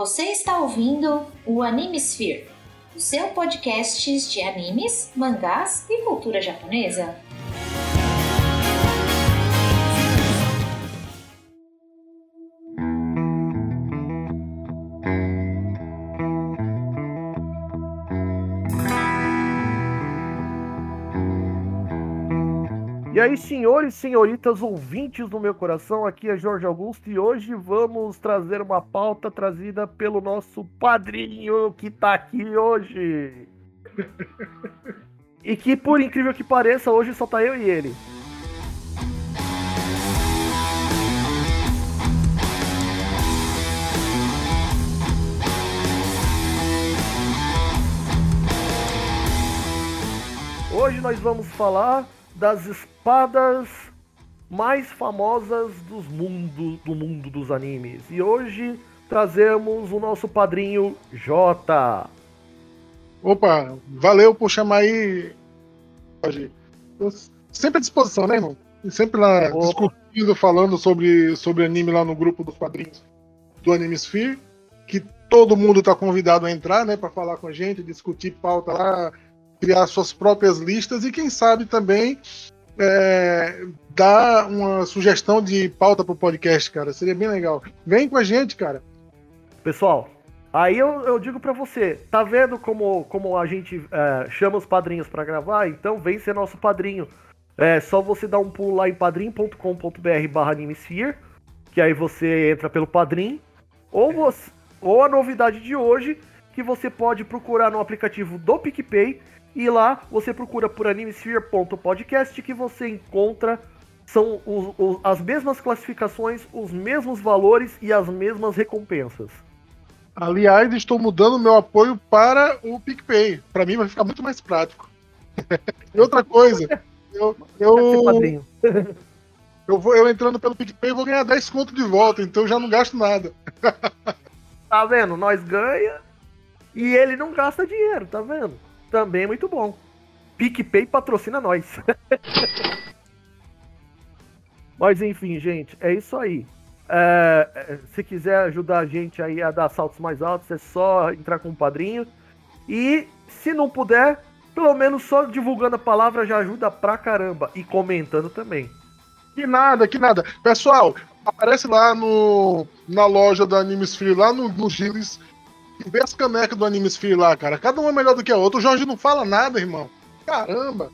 Você está ouvindo o Animesphere, o seu podcast de animes, mangás e cultura japonesa. E aí, senhores e senhoritas ouvintes do meu coração, aqui é Jorge Augusto e hoje vamos trazer uma pauta trazida pelo nosso padrinho que tá aqui hoje. e que, por incrível que pareça, hoje só tá eu e ele. Hoje nós vamos falar das espadas mais famosas dos mundo, do mundo dos animes. E hoje trazemos o nosso padrinho Jota. Opa, valeu por chamar aí. Sempre à disposição, né, irmão? E sempre lá Opa. discutindo, falando sobre, sobre anime lá no grupo dos padrinhos do Anime Sphere, que todo mundo tá convidado a entrar, né, para falar com a gente, discutir pauta lá, criar suas próprias listas e quem sabe também é, dar uma sugestão de pauta pro podcast, cara. Seria bem legal. Vem com a gente, cara. Pessoal, aí eu, eu digo para você, tá vendo como, como a gente é, chama os padrinhos para gravar? Então vem ser nosso padrinho. É só você dar um pulo lá em padrim.com.br barra Animesphere, que aí você entra pelo padrim, ou, você, ou a novidade de hoje, que você pode procurar no aplicativo do PicPay e lá você procura por animesphere.podcast que você encontra são os, os, as mesmas classificações, os mesmos valores e as mesmas recompensas. Aliás, estou mudando meu apoio para o PicPay. Para mim vai ficar muito mais prático. e outra coisa, eu, eu, eu, vou, eu entrando pelo PicPay vou ganhar 10 conto de volta, então eu já não gasto nada. tá vendo? Nós ganha e ele não gasta dinheiro, tá vendo? Também é muito bom. PicPay patrocina nós. Mas enfim, gente, é isso aí. É, é, se quiser ajudar a gente aí a dar saltos mais altos, é só entrar com o padrinho. E se não puder, pelo menos só divulgando a palavra já ajuda pra caramba. E comentando também. Que nada, que nada. Pessoal, aparece lá no, na loja da Animes Free, lá no, no Giles, Vê as canecas do Anime Sphere lá, cara. Cada uma é melhor do que a outra. O Jorge não fala nada, irmão. Caramba.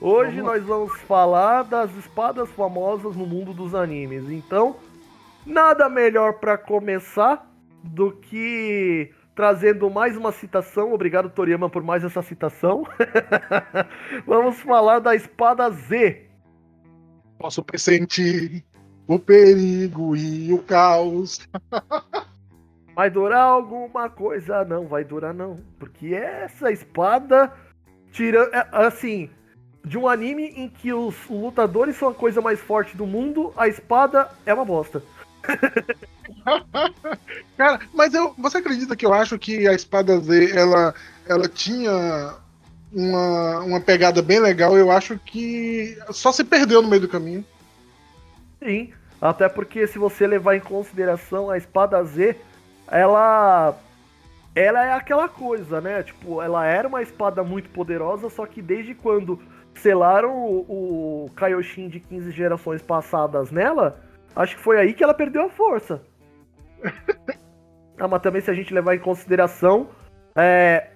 Hoje vamos... nós vamos falar das espadas famosas no mundo dos animes. Então, nada melhor para começar do que trazendo mais uma citação. Obrigado, Toriyama, por mais essa citação. vamos falar da espada Z. Posso pressentir o perigo e o caos. Vai durar alguma coisa? Não, vai durar não. Porque essa espada, tira, é, assim, de um anime em que os lutadores são a coisa mais forte do mundo, a espada é uma bosta. Cara, mas eu, você acredita que eu acho que a espada Z, ela, ela tinha uma, uma pegada bem legal? Eu acho que só se perdeu no meio do caminho. Sim, até porque se você levar em consideração a espada Z, ela ela é aquela coisa, né? Tipo, ela era uma espada muito poderosa, só que desde quando selaram o, o Kaioshin de 15 gerações passadas nela, acho que foi aí que ela perdeu a força. ah, mas também se a gente levar em consideração, é,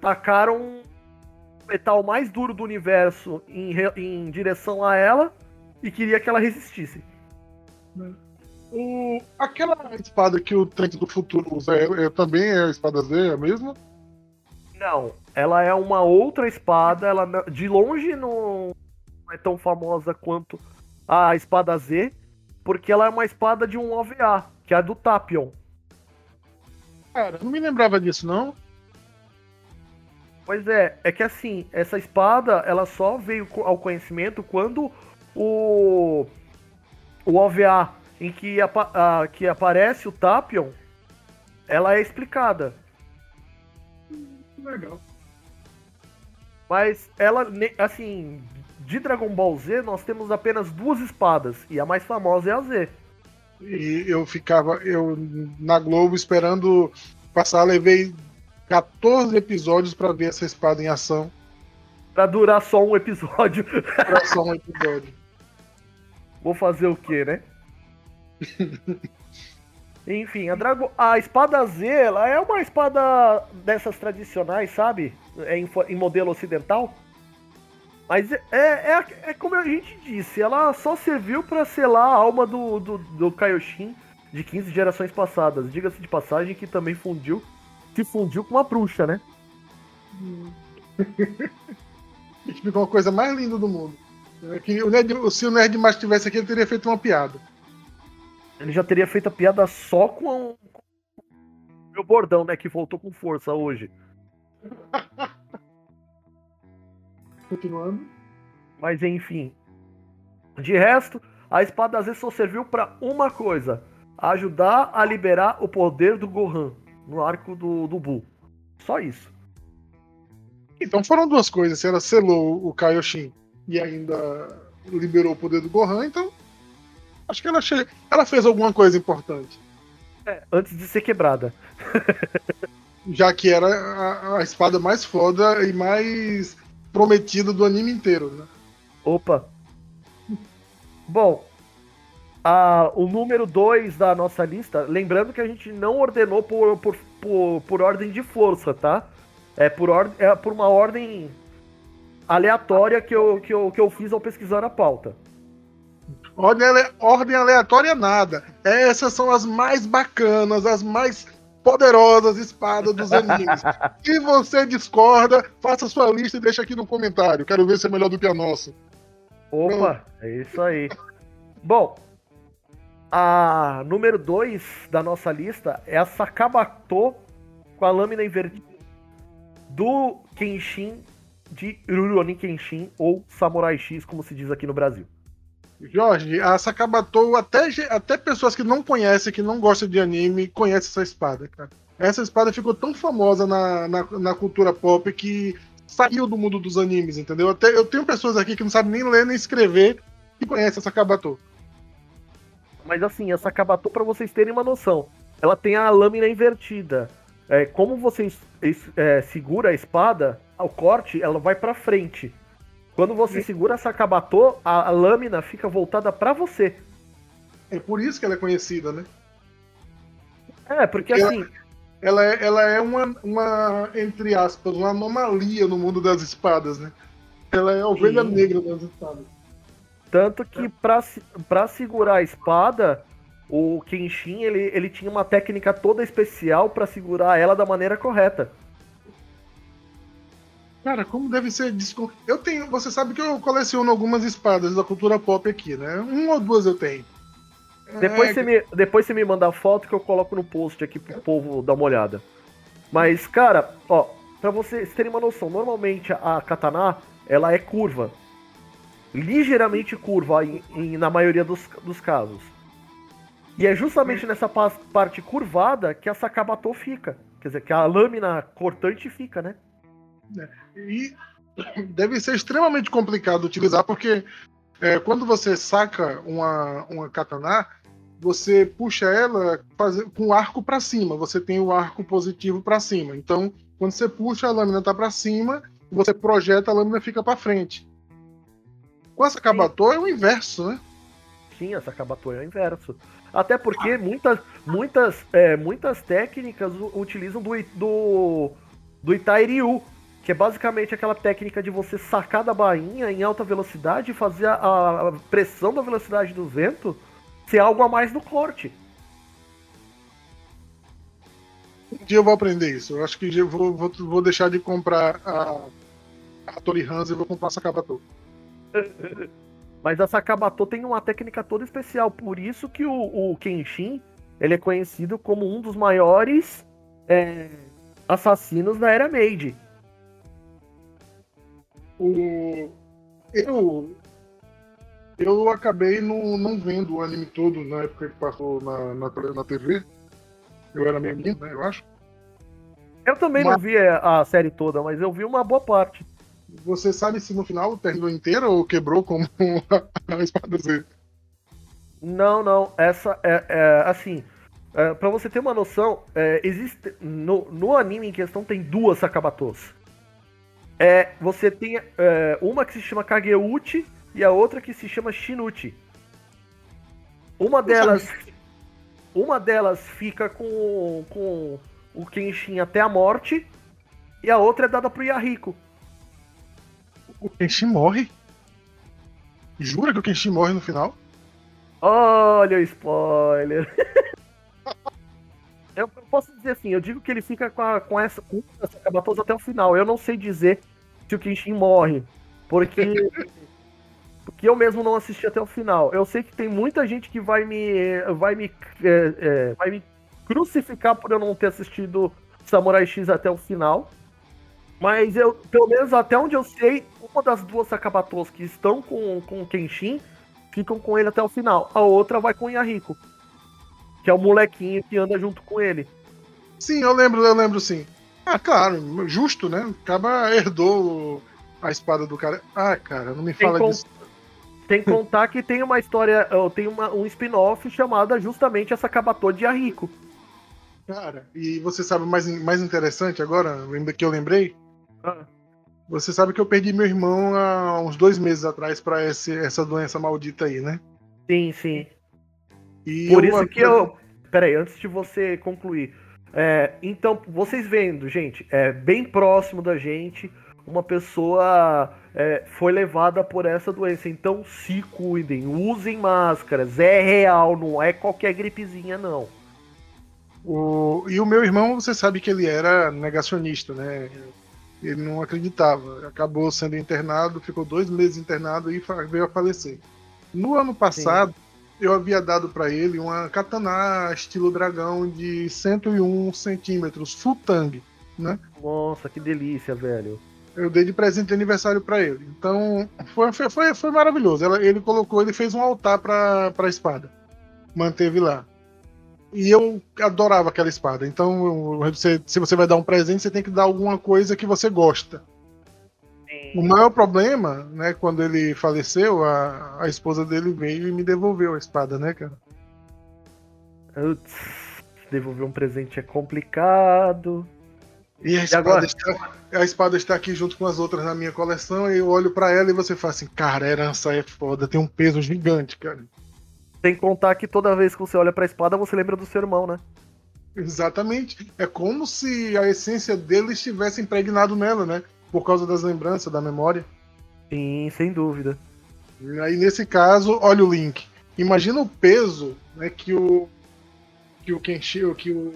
tacaram o metal mais duro do universo em, em direção a ela e queria que ela resistisse. Hum. O, aquela espada que o Trent do Futuro usa é, é, também é a espada Z, é a mesma? Não, ela é uma outra espada. Ela de longe não é tão famosa quanto a espada Z, porque ela é uma espada de um OVA, que é a do Tapion. Cara, não me lembrava disso, não. Pois é, é que assim, essa espada ela só veio ao conhecimento quando o, o OVA em que, a, que aparece o Tapion, ela é explicada. Legal. Mas ela, assim, de Dragon Ball Z, nós temos apenas duas espadas. E a mais famosa é a Z. E eu ficava eu na Globo esperando passar, levei 14 episódios para ver essa espada em ação. Pra durar só um episódio. Pra só um episódio. Vou fazer o quê, né? Enfim, a, Drago... a espada Z, ela é uma espada dessas tradicionais, sabe? É em, em modelo ocidental. Mas é, é, é, como a gente disse, ela só serviu para selar a alma do, do, do Kaioshin de 15 gerações passadas. Diga-se de passagem que também fundiu, se fundiu com uma bruxa, né? Ficou uma coisa mais linda do mundo. É que o Nerd, se o Nerd mais tivesse aqui, ele teria feito uma piada. Ele já teria feito a piada só com o meu bordão, né? Que voltou com força hoje. Continuando. Mas enfim. De resto, a espada às vezes só serviu para uma coisa: ajudar a liberar o poder do Gohan no arco do, do Buu. Só isso. Então foram duas coisas. Se ela selou o Kaioshin e ainda liberou o poder do Gohan, então acho que ela, che... ela fez alguma coisa importante. É, antes de ser quebrada. Já que era a, a, espada mais foda e mais prometida do anime inteiro, né? Opa! Bom, a, o número 2 da nossa lista, lembrando que a gente não ordenou por, por, por, por ordem de força, tá? É por, or, é por uma ordem aleatória que eu, que, eu, que eu fiz ao pesquisar a pauta. Ordem, ordem aleatória nada. Essas são as mais bacanas, as mais poderosas espadas dos animes. Se você discorda, faça sua lista e deixa aqui no comentário. Quero ver se é melhor do que a nossa. Opa, é isso aí. Bom, a número 2 da nossa lista é a Sakabato com a lâmina invertida do Kenshin de Rurouni Kenshin ou Samurai X, como se diz aqui no Brasil. Jorge, a Sakabatou, até, até pessoas que não conhecem, que não gostam de anime, conhecem essa espada, cara. Essa espada ficou tão famosa na, na, na, cultura pop que saiu do mundo dos animes, entendeu? Até, eu tenho pessoas aqui que não sabem nem ler nem escrever e conhecem essa Sakabatou. Mas assim, essa Sakabatou, para vocês terem uma noção, ela tem a lâmina invertida. É, como você é, segura a espada, ao corte, ela vai para frente. Quando você segura essa a, lâmina fica voltada para você. É por isso que ela é conhecida, né? É, porque ela, assim. Ela é, ela é uma, uma, entre aspas, uma anomalia no mundo das espadas, né? Ela é a ovelha Sim. negra das espadas. Tanto que pra, pra segurar a espada, o Kenshin ele, ele tinha uma técnica toda especial para segurar ela da maneira correta. Cara, como deve ser. Eu tenho. Você sabe que eu coleciono algumas espadas da cultura pop aqui, né? Uma ou duas eu tenho. Depois, é... você me, depois você me manda a foto que eu coloco no post aqui pro povo dar uma olhada. Mas, cara, ó, pra vocês terem uma noção, normalmente a katana, ela é curva. Ligeiramente curva em, em, na maioria dos, dos casos. E é justamente nessa parte curvada que a Sakabato fica. Quer dizer, que a lâmina cortante fica, né? E deve ser extremamente complicado utilizar, porque é, quando você saca uma, uma katana, você puxa ela com o arco para cima. Você tem o arco positivo para cima. Então, quando você puxa, a lâmina tá para cima, você projeta, a lâmina fica para frente. Com essa Kabato é o inverso, né? Sim, essa Kabato é o inverso. Até porque muitas, muitas, é, muitas técnicas utilizam do, do, do Itairyu, que é basicamente aquela técnica de você sacar da bainha em alta velocidade e fazer a, a pressão da velocidade do vento ser algo a mais no corte. Um dia eu vou aprender isso. Eu acho que eu vou, vou, vou deixar de comprar a, a Tori Hans e vou comprar a Sakabato. Mas a Sakabato tem uma técnica toda especial, por isso que o, o Kenshin ele é conhecido como um dos maiores é, assassinos da era Meiji. O, eu, eu acabei não, não vendo o anime todo na época que passou na, na, na TV. Eu era meio menino, né, eu acho. Eu também mas, não vi a série toda, mas eu vi uma boa parte. Você sabe se no final terminou inteiro ou quebrou como a espada Z? Não, não. Essa é, é assim. É, pra você ter uma noção, é, existe. No, no anime em questão tem duas Sakabatos. É, você tem é, uma que se chama Kageuchi e a outra que se chama Shinuchi. Uma delas. Uma delas fica com, com o Kenshin até a morte. E a outra é dada pro Yahiko. O Kenshin morre? Jura que o Kenshin morre no final? Olha o spoiler. eu posso dizer assim, eu digo que ele fica com, a, com essa, com essa Kabatosa até o final. Eu não sei dizer se o Kenshin morre. Porque. porque eu mesmo não assisti até o final. Eu sei que tem muita gente que vai me. vai me. É, é, vai me crucificar por eu não ter assistido Samurai X até o final. Mas eu, pelo menos até onde eu sei, uma das duas Sakabatos que estão com, com o Kenshin ficam com ele até o final. A outra vai com o Yahiko. Que é o molequinho que anda junto com ele. Sim, eu lembro, eu lembro sim. Ah, claro, justo, né? Acaba herdou a espada do cara. Ah, cara, não me fala tem disso. Tem que contar que tem uma história, tem uma, um spin-off chamada justamente essa Kabatô de Yahiko. Cara, e você sabe o mais, mais interessante agora, que eu lembrei? Ah. Você sabe que eu perdi meu irmão há uns dois meses atrás para essa doença maldita aí, né? Sim, sim. E Por isso que eu. Peraí, antes de você concluir. É, então, vocês vendo, gente, é bem próximo da gente, uma pessoa é, foi levada por essa doença. Então, se cuidem, usem máscaras, é real, não é qualquer gripezinha, não. O, e o meu irmão, você sabe que ele era negacionista, né? Ele não acreditava. Acabou sendo internado, ficou dois meses internado e veio a falecer. No ano passado, Sim. Eu havia dado para ele uma katana estilo dragão de 101 centímetros, full tang, né? Nossa, que delícia, velho. Eu dei de presente de aniversário para ele. Então, foi, foi, foi maravilhoso. Ele colocou, ele fez um altar para a espada. Manteve lá. E eu adorava aquela espada. Então, você, se você vai dar um presente, você tem que dar alguma coisa que você gosta. O maior problema, né, quando ele faleceu, a, a esposa dele veio e me devolveu a espada, né, cara? Uts, devolver um presente é complicado. E a espada, e está, a espada está aqui junto com as outras na minha coleção, e eu olho para ela e você fala assim, cara, a herança é foda, tem um peso gigante, cara. Sem contar que toda vez que você olha pra espada, você lembra do seu irmão, né? Exatamente. É como se a essência dele estivesse impregnado nela, né? Por causa das lembranças, da memória. Sim, sem dúvida. E aí, nesse caso, olha o link. Imagina o peso né, que o. Que o Kenshiro, que o.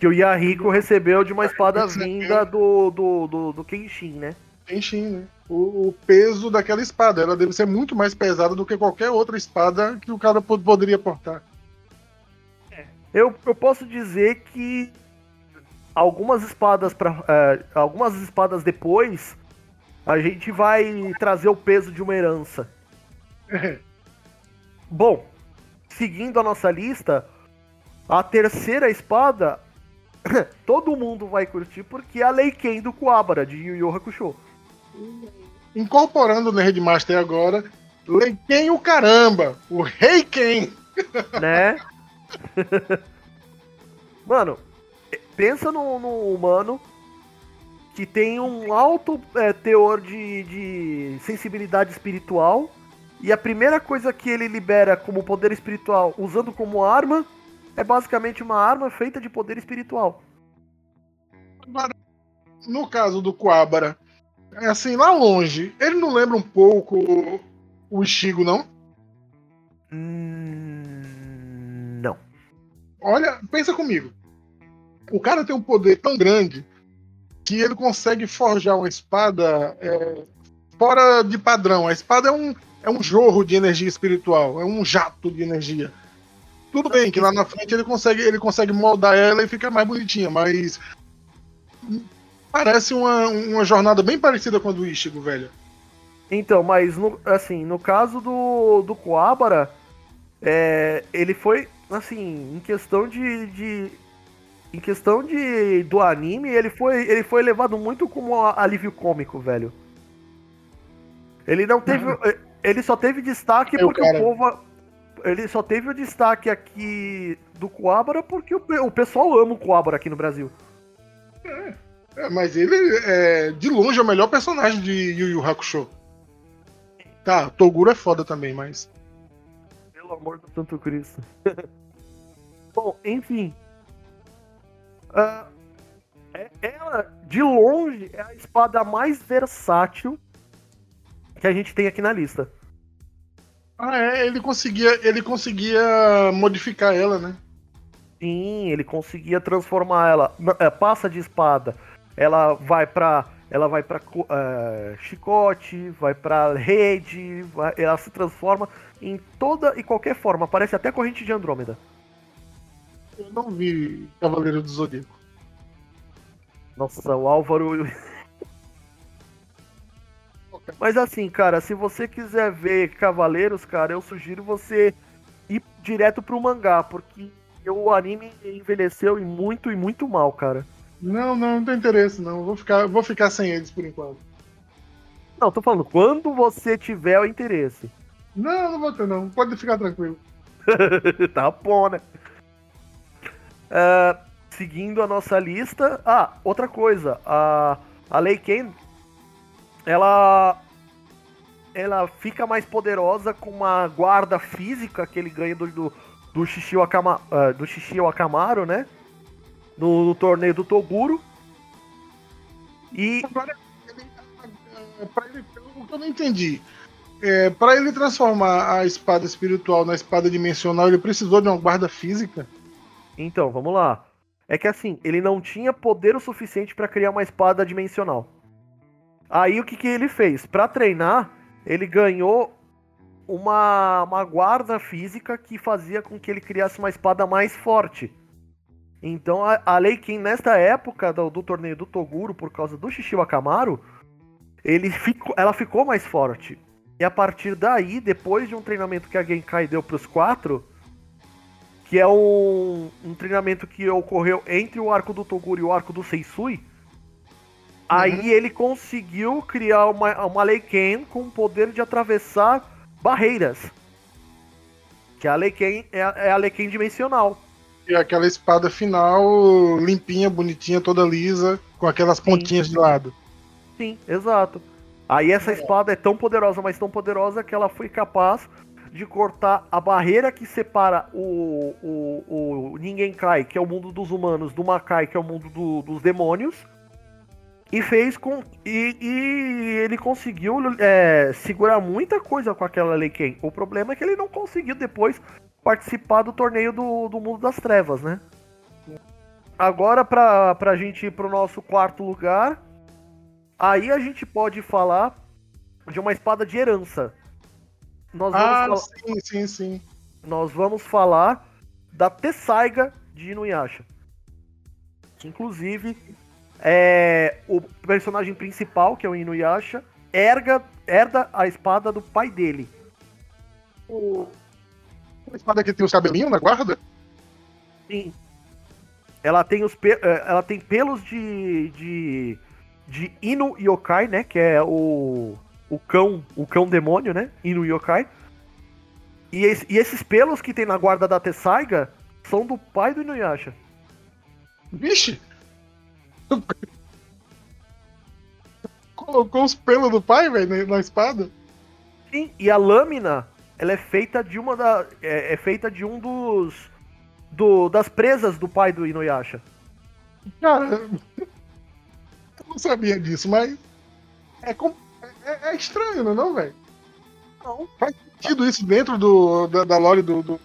Que o Yahiko recebeu de uma espada vinda do, do, do, do Kenshin, né? Kenshin, né? o, o, peso daquela espada. Ela deve ser muito mais pesada do que qualquer outra espada que o cara poderia portar. É. Eu, eu posso dizer que algumas espadas para é, algumas espadas depois a gente vai trazer o peso de uma herança. Bom, seguindo a nossa lista, a terceira espada todo mundo vai curtir porque é a Leiken do Kuwabara de Yu Yu Hakusho incorporando o Nerdmaster agora, Leiken o caramba, o Rei Ken. Né? Mano, pensa no, no, humano que tem um alto é, teor de, de sensibilidade espiritual e a primeira coisa que ele libera como poder espiritual usando como arma é basicamente uma arma feita de poder espiritual. No caso do Quabara, é assim, lá longe, ele não lembra um pouco o, o Ichigo, não? Hum, não. Olha, pensa comigo. O cara tem um poder tão grande que ele consegue forjar uma espada é, fora de padrão. A espada é um, é um jorro de energia espiritual, é um jato de energia. Tudo bem que lá na frente ele consegue, ele consegue moldar ela e fica mais bonitinha, mas Parece uma, uma jornada bem parecida com a do Ichigo, velho. Então, mas no, assim, no caso do, do Coabara, é, ele foi, assim, em questão de, de, Em questão de do anime, ele foi, ele foi levado muito como alívio cômico, velho. Ele não teve. Ele só teve destaque porque o povo. ele só teve o destaque aqui do Coabra porque o, o pessoal ama o Coabra aqui no Brasil. É, mas ele é de longe é o melhor personagem de Yu Yu Hakusho. Tá, Toguro é foda também, mas. Pelo amor do Santo Cristo. Bom, enfim. Uh, ela, de longe, é a espada mais versátil que a gente tem aqui na lista. Ah, é, ele conseguia, ele conseguia modificar ela, né? Sim, ele conseguia transformar ela. É, passa de espada. Ela vai pra. Ela vai pra uh, chicote, vai pra rede, vai, ela se transforma em toda e qualquer forma. Parece até corrente de Andrômeda. Eu não vi Cavaleiro do Zodíaco. Nossa, o Álvaro. Mas assim, cara, se você quiser ver Cavaleiros, cara, eu sugiro você ir direto pro mangá, porque o anime envelheceu e muito e muito mal, cara. Não, não, não tem interesse, não. Vou ficar, vou ficar sem eles por enquanto. Não, tô falando, quando você tiver o interesse. Não, não vou ter, não. Pode ficar tranquilo. tá bom, né? Uh, seguindo a nossa lista. Ah, outra coisa. A, a Lei Ken, ela ela fica mais poderosa com uma guarda física que ele ganha do, do, do Shishio, Akama, uh, do Shishio Akamaru, né? No, no, torneio do Toguro. E. Agora, ele, pra ele, o que eu não entendi. É, para ele transformar a espada espiritual na espada dimensional, ele precisou de uma guarda física? Então, vamos lá. É que assim, ele não tinha poder o suficiente para criar uma espada dimensional. Aí o que, que ele fez? Para treinar, ele ganhou uma, uma guarda física que fazia com que ele criasse uma espada mais forte. Então a, a Leikin, nesta época do, do, torneio do Toguro, por causa do Shishiwa Kamaru, ele ficou, ela ficou mais forte. E a partir daí, depois de um treinamento que a Genkai deu para os quatro, que é um, um, treinamento que ocorreu entre o arco do Toguro e o arco do Seisui, Aí uhum. ele conseguiu criar uma, uma Leiken com o poder de atravessar barreiras. Que a Leiken é, é a Leiken dimensional. E aquela espada final limpinha, bonitinha, toda lisa, com aquelas pontinhas Sim. de lado. Sim, exato. Aí essa espada é tão poderosa, mas tão poderosa que ela foi capaz de cortar a barreira que separa o, o, o Ninguém Cai, que é o mundo dos humanos, do Makai, que é o mundo do, dos demônios, e fez com. E, e ele conseguiu é, segurar muita coisa com aquela Lei Ken. O problema é que ele não conseguiu depois participar do torneio do, do Mundo das Trevas, né? Agora, pra, pra gente ir pro nosso quarto lugar, aí a gente pode falar de uma espada de herança. Nós vamos ah, falar... sim, sim, sim. Nós vamos falar da Tessaiga de Inuyasha. Que, inclusive, é, o personagem principal, que é o Inuyasha, erga, herda a espada do pai dele. O... A espada que tem os cabelinhos na guarda? Sim. Ela tem, os pe... É, ela tem pelos de, de, de Inu Yokai, né? Que é o, o cão o cão demônio, né? Inu Yokai. E, esse, e esses pelos que tem na guarda da Tessaiga são do pai do Inuyasha. Vixe! Colocou os pelos do pai, velho, na espada? Sim, e a lâmina, ela é feita de uma da. É, é feita de um dos. Do, das presas do pai do Inuyasha. Cara, eu não sabia disso, mas. É, é, é estranho, não é, não, velho? Não. Faz sentido isso dentro do, da, da lore do, do.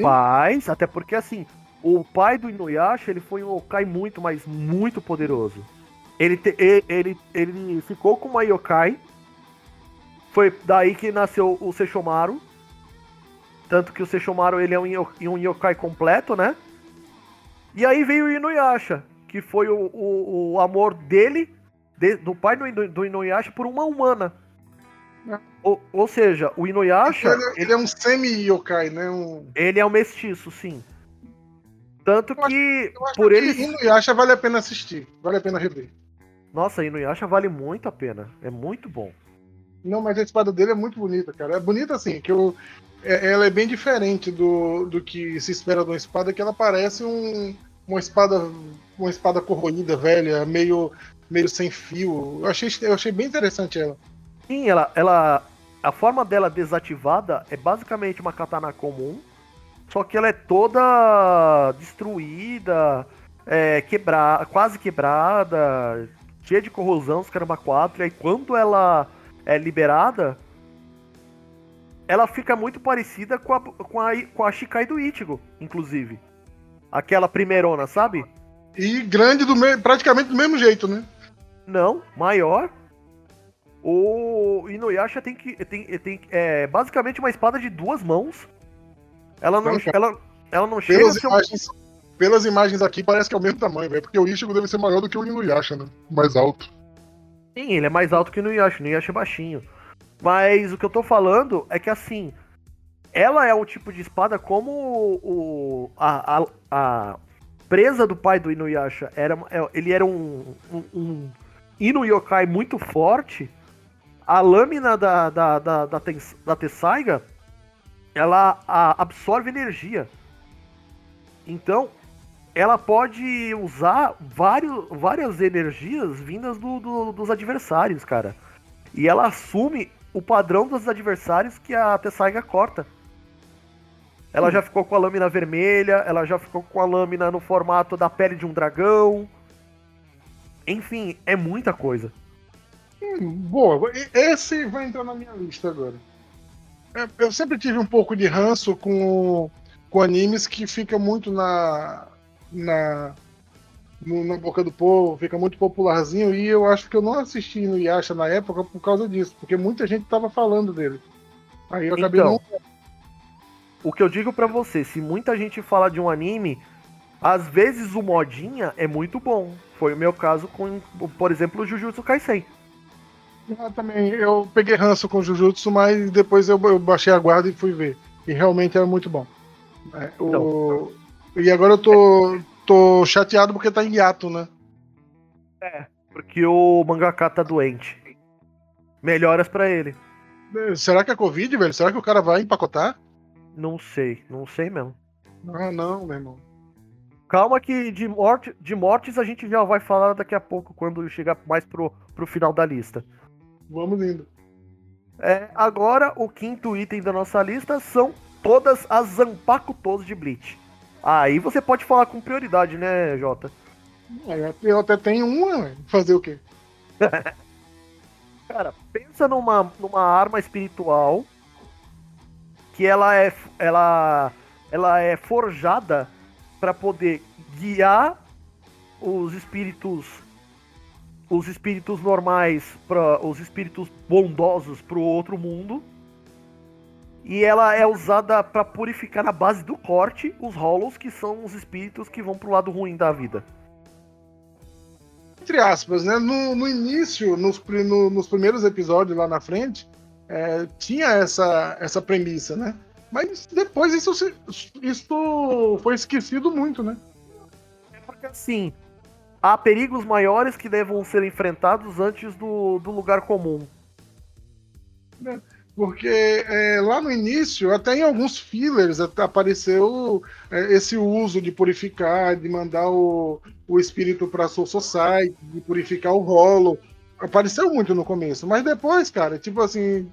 Faz, até porque assim, o pai do Inuyasha, ele foi um yokai muito, mas muito poderoso. Ele, te, ele, ele ficou com uma yokai. Foi daí que nasceu o Sesshomaru. Tanto que o Sesshomaru ele é um, um yokai completo, né? E aí veio o Inuyasha, que foi o, o, o amor dele, de, do pai do, do Inuyasha, por uma humana. É. Ou, ou seja, o Inuyasha. Ele, ele, ele é um semi-yokai, né? Um... Ele é um mestiço, sim. Tanto eu que acho, por ele. Inuyasha vale a pena assistir, vale a pena rever. Nossa, Inuyasha vale muito a pena, é muito bom. Não, mas a espada dele é muito bonita, cara. É bonita assim, que eu, é, ela é bem diferente do, do que se espera de uma espada, que ela parece um, uma espada uma espada corroída, velha, meio meio sem fio. Eu achei, eu achei bem interessante ela. Sim, ela, ela a forma dela desativada é basicamente uma katana comum, só que ela é toda destruída, é, quebra, quase quebrada, cheia de corrosão, os caramba 4, e aí quando ela é liberada, ela fica muito parecida com a, com a, com a Shikai do Ichigo, inclusive. Aquela primeirona, sabe? E grande do me... praticamente do mesmo jeito, né? Não, maior. O Inuyasha tem que. Tem, tem, é basicamente uma espada de duas mãos. Ela não, não ela, ela não chega pelas imagens, um... Pelas imagens aqui, parece que é o mesmo tamanho, velho. Porque o Ichigo deve ser maior do que o Inuyasha, né? Mais alto. Sim, ele é mais alto que o Inuyasha. O Inuyasha é baixinho. Mas o que eu tô falando é que assim, ela é um tipo de espada como o, a, a, a presa do pai do Inuyasha era, é, ele era um, um, um Inu Yokai muito forte. A lâmina da, da, da, da, da Tessaiga ela a, absorve energia. Então, ela pode usar vários, várias energias vindas do, do, dos adversários, cara. E ela assume o padrão dos adversários que a Tessaiga corta. Ela hum. já ficou com a lâmina vermelha, ela já ficou com a lâmina no formato da pele de um dragão. Enfim, é muita coisa. Hum, boa, esse vai entrar na minha lista agora. É, eu sempre tive um pouco de ranço com, com animes que fica muito na, na na boca do povo, fica muito popularzinho, e eu acho que eu não assisti no Yasha na época por causa disso, porque muita gente tava falando dele. Aí eu acabei então, não. O que eu digo para você, se muita gente fala de um anime, às vezes o modinha é muito bom. Foi o meu caso com, por exemplo, o Jujutsu Kaisen. Eu também, eu peguei ranço com o Jujutsu, mas depois eu, eu baixei a guarda e fui ver. E realmente era muito bom. É, então, o... E agora eu tô, tô chateado porque tá em hiato, né? É, porque o mangaka tá doente. Melhoras para ele. É, será que é Covid, velho? Será que o cara vai empacotar? Não sei, não sei mesmo. Ah, não, meu irmão. Calma que de, morte, de mortes a gente já vai falar daqui a pouco, quando chegar mais pro, pro final da lista. Vamos indo. É, agora, o quinto item da nossa lista são todas as Zanpakutos de Bleach. Aí você pode falar com prioridade, né, Jota? É, eu até tenho uma, fazer o quê? Cara, pensa numa, numa arma espiritual que ela é ela ela é forjada para poder guiar os espíritos os espíritos normais para os espíritos bondosos para o outro mundo e ela é usada para purificar na base do corte os Hollows, que são os espíritos que vão pro lado ruim da vida. Entre aspas, né? No, no início, nos, no, nos primeiros episódios lá na frente, é, tinha essa, essa premissa, né? Mas depois isso, isso foi esquecido muito, né? É porque assim, há perigos maiores que devam ser enfrentados antes do, do lugar comum. É. Porque é, lá no início, até em alguns fillers, apareceu é, esse uso de purificar, de mandar o, o espírito para Soul Society, de purificar o rolo. Apareceu muito no começo, mas depois, cara, tipo assim,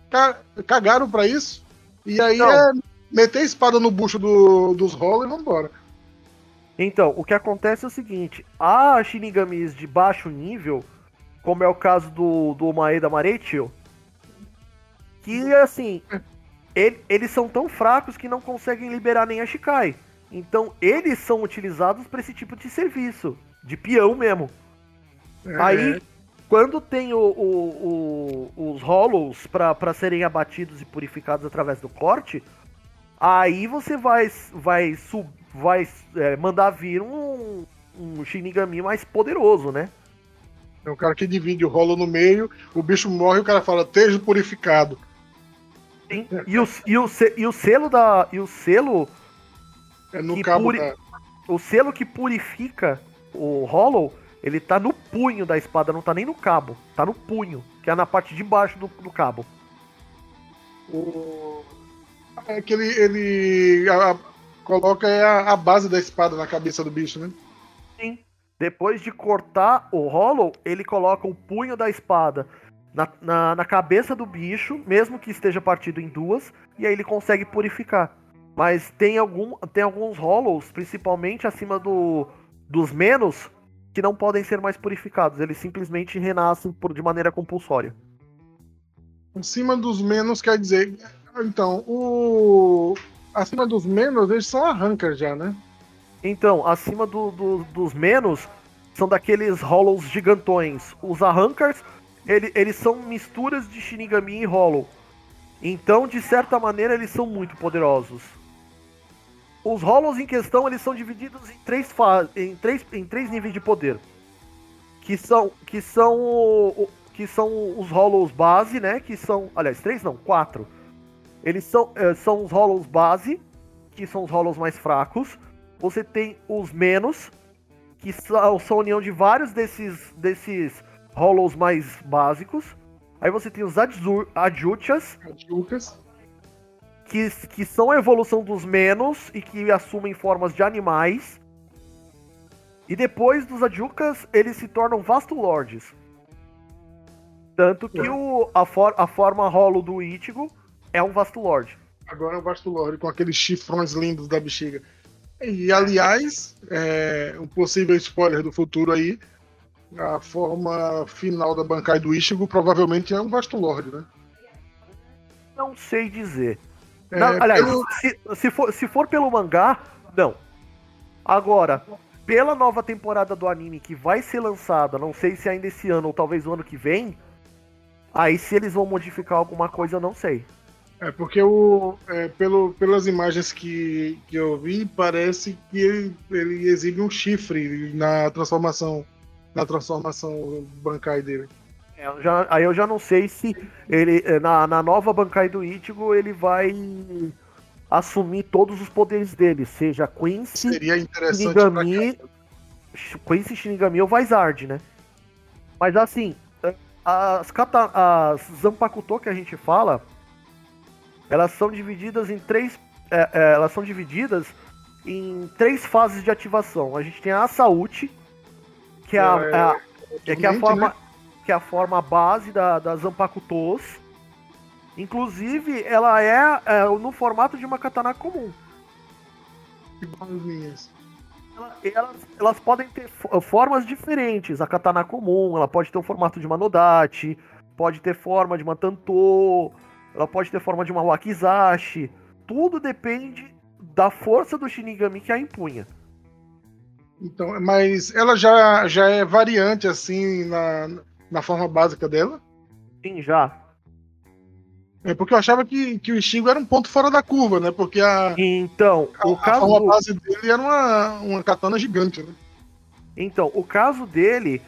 cagaram para isso. E aí então, é meter a espada no bucho do, dos rolos e vambora. Então, o que acontece é o seguinte: há Shinigamis de baixo nível, como é o caso do, do Maeda Maretio, que assim, ele, eles são tão fracos que não conseguem liberar nem a Shikai. Então eles são utilizados para esse tipo de serviço, de peão mesmo. É. Aí, quando tem o, o, o, os Hollows para serem abatidos e purificados através do corte, aí você vai, vai, sub, vai é, mandar vir um, um Shinigami mais poderoso, né? É o cara que divide o rolo no meio, o bicho morre e o cara fala, esteja purificado. Sim. E o, e, o, e o selo da. E o selo. É no cabo puri, da... O selo que purifica o Hollow, ele tá no punho da espada, não tá nem no cabo. Tá no punho, que é na parte de baixo do, do cabo. O... É que ele, ele a, coloca a, a base da espada na cabeça do bicho, né? Sim. Depois de cortar o Hollow, ele coloca o punho da espada na, na, na, cabeça do bicho, mesmo que esteja partido em duas, e aí ele consegue purificar. Mas tem, algum, tem alguns Hollows, principalmente acima do, dos menos, que não podem ser mais purificados. Eles simplesmente renascem por, de maneira compulsória. Acima dos menos quer dizer. Então, o. Acima dos menos, eles são arrancas já, né? Então, acima do, do, dos menos, são daqueles Hollows gigantões. Os Arrancars, ele, eles são misturas de Shinigami e Hollow. Então, de certa maneira, eles são muito poderosos. Os Hollows em questão, eles são divididos em três, em três, em três níveis de poder. Que são, que são, que são os Hollows base, né? Que são, aliás, três não, quatro. Eles são, eh, são os Hollows base, que são os Hollows mais fracos. Você tem os menos, que são, são a união de vários desses, desses Hollows mais básicos. Aí você tem os Adjuchas. Adjucas que, que são a evolução dos menos e que assumem formas de animais. E depois dos Adjukas, eles se tornam Vasto Lords. Tanto que o, a, for, a forma rolo do Ichigo é um Vasto Lord. Agora é um Vasto Lord, com aqueles chifrões lindos da bexiga. E, aliás, é, um possível spoiler do futuro aí, a forma final da Bankai do Ichigo provavelmente é um Vasto Lord, né? Não sei dizer. É, não, aliás, pelo... se, se, for, se for pelo mangá, não. Agora, pela nova temporada do anime que vai ser lançada, não sei se ainda esse ano ou talvez o ano que vem, aí se eles vão modificar alguma coisa, eu não sei. É porque o, é, pelo, pelas imagens que, que eu vi, parece que ele, ele exibe um chifre na transformação na transformação bancária dele. É, eu já, aí eu já não sei se ele eh, na, na nova Bankai do Ichigo ele vai assumir todos os poderes dele, seja Quincy, Shinigami, Quincy, Shinigami ou Vizard, né? Mas assim, as, kata, as Zanpakuto que a gente fala, elas são divididas em três, é, é, elas são divididas em três fases de ativação. A gente tem a Saúde, que é a, é, a, é, que é a forma né? que é a forma base da, da. Inclusive, ela é, é, no formato de uma katana comum. Elas, elas podem ter formas diferentes. A katana comum, ela pode ter o formato de uma Nodachi, pode ter forma de uma Tanto, ela pode ter forma de uma Wakizashi. Tudo depende da força do Shinigami que a empunha. Então, mas ela já, já é variante assim na, na forma básica dela? Sim, já. É porque eu achava que, que o Shingo era um ponto fora da curva, né? Porque a. Então, a, o caso. A forma base dele era uma, uma katana gigante, né? Então, o caso dele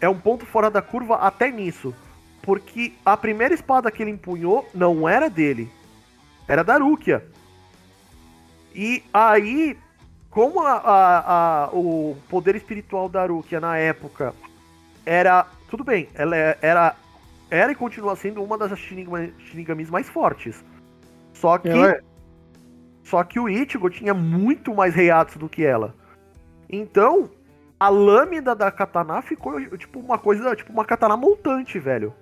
é um ponto fora da curva até nisso. Porque a primeira espada que ele empunhou não era dele. Era da Rukia. E aí, como a, a, a, o poder espiritual da Rukia na época era tudo bem, ela é, era, era e continua sendo uma das Shinigamis mais fortes. Só que. É. Só que o Ichigo tinha muito mais reatos do que ela. Então, a lâmina da katana ficou tipo uma coisa, tipo uma katana montante, velho.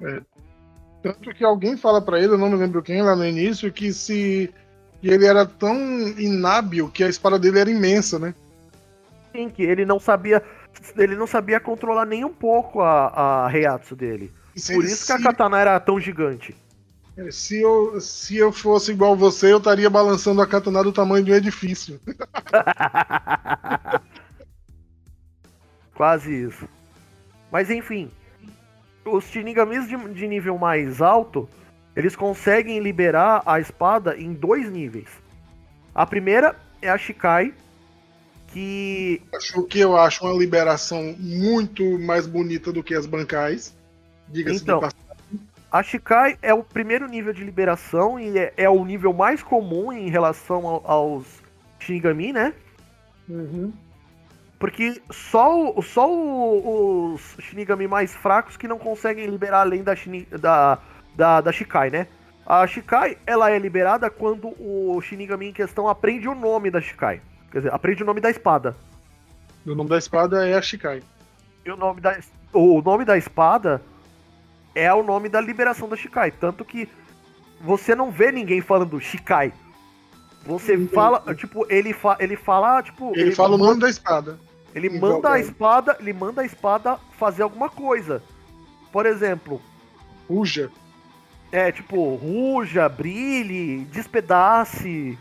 É. Tanto que alguém fala para ele, eu não me lembro quem lá no início, que se que ele era tão inábil que a espada dele era imensa, né? Sim, que ele não sabia ele não sabia controlar nem um pouco a, a dele. Por isso se, que a katana era tão gigante. É, se eu, se eu fosse igual você, eu estaria balançando a katana do tamanho de um edifício. Quase isso. Mas enfim, os Shinigamis de, de nível mais alto, eles conseguem liberar a espada em dois níveis. A primeira é a Shikai, que. Acho que eu acho uma liberação muito mais bonita do que as bancais. Diga-se então, de A Shikai é o primeiro nível de liberação e é, é o nível mais comum em relação ao, aos Shinigami, né? Uhum. Porque só, só os Shinigami mais fracos que não conseguem liberar além da, da, da, da Shikai, né? A Shikai, ela é liberada quando o Shinigami em questão aprende o nome da Shikai. Quer dizer, aprende o nome da espada. O nome da espada é a Shikai. E o nome da, o nome da espada é o nome da liberação da Shikai. Tanto que você não vê ninguém falando Shikai. Você fala, tipo, ele, fa ele fala, tipo. Ele, ele fala o nome da espada. Ele manda a espada, ele manda a espada fazer alguma coisa. Por exemplo. Ruja. É, tipo, ruja, brilhe, despedace.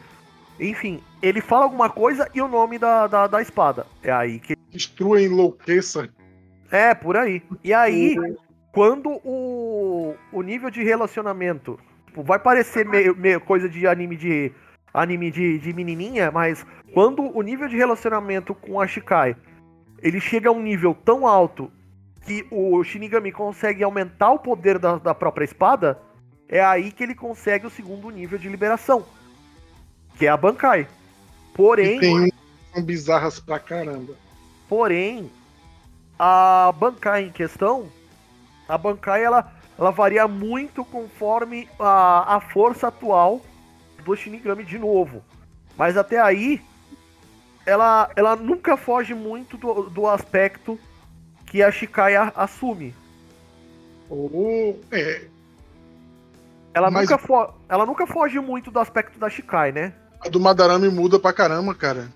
Enfim, ele fala alguma coisa e o nome da, da, da espada. É aí que. Destrua enlouqueça. É, por aí. E aí, uhum. quando o, o nível de relacionamento. Tipo, vai parecer meio, meio coisa de anime de. Anime de, de menininha, mas quando o nível de relacionamento com a Shikai ele chega a um nível tão alto que o Shinigami consegue aumentar o poder da, da própria espada, é aí que ele consegue o segundo nível de liberação, que é a Bankai. Porém. E tem são bizarras pra caramba. Porém, a Bankai em questão, a Bankai ela, ela varia muito conforme a, a força atual do Shinigami de novo. Mas até aí, ela, ela nunca foge muito do, do aspecto que a Shikai assume. Oh, é. Ela, Mas... nunca fo ela nunca foge muito do aspecto da Shikai, né? A do Madarame muda pra caramba, cara.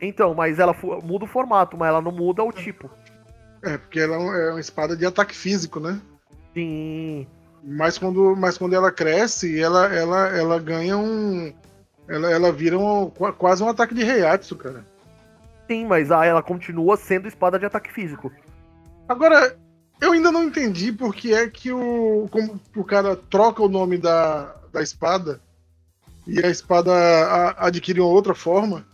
Então, mas ela muda o formato, mas ela não muda o tipo. É, porque ela é uma espada de ataque físico, né? Sim. Mas quando, mas quando ela cresce, ela, ela, ela ganha um. Ela, ela vira um, quase um ataque de Reiatsu, cara. Sim, mas ah, ela continua sendo espada de ataque físico. Agora, eu ainda não entendi por que é que o, como o cara troca o nome da, da espada e a espada a, adquire uma outra forma.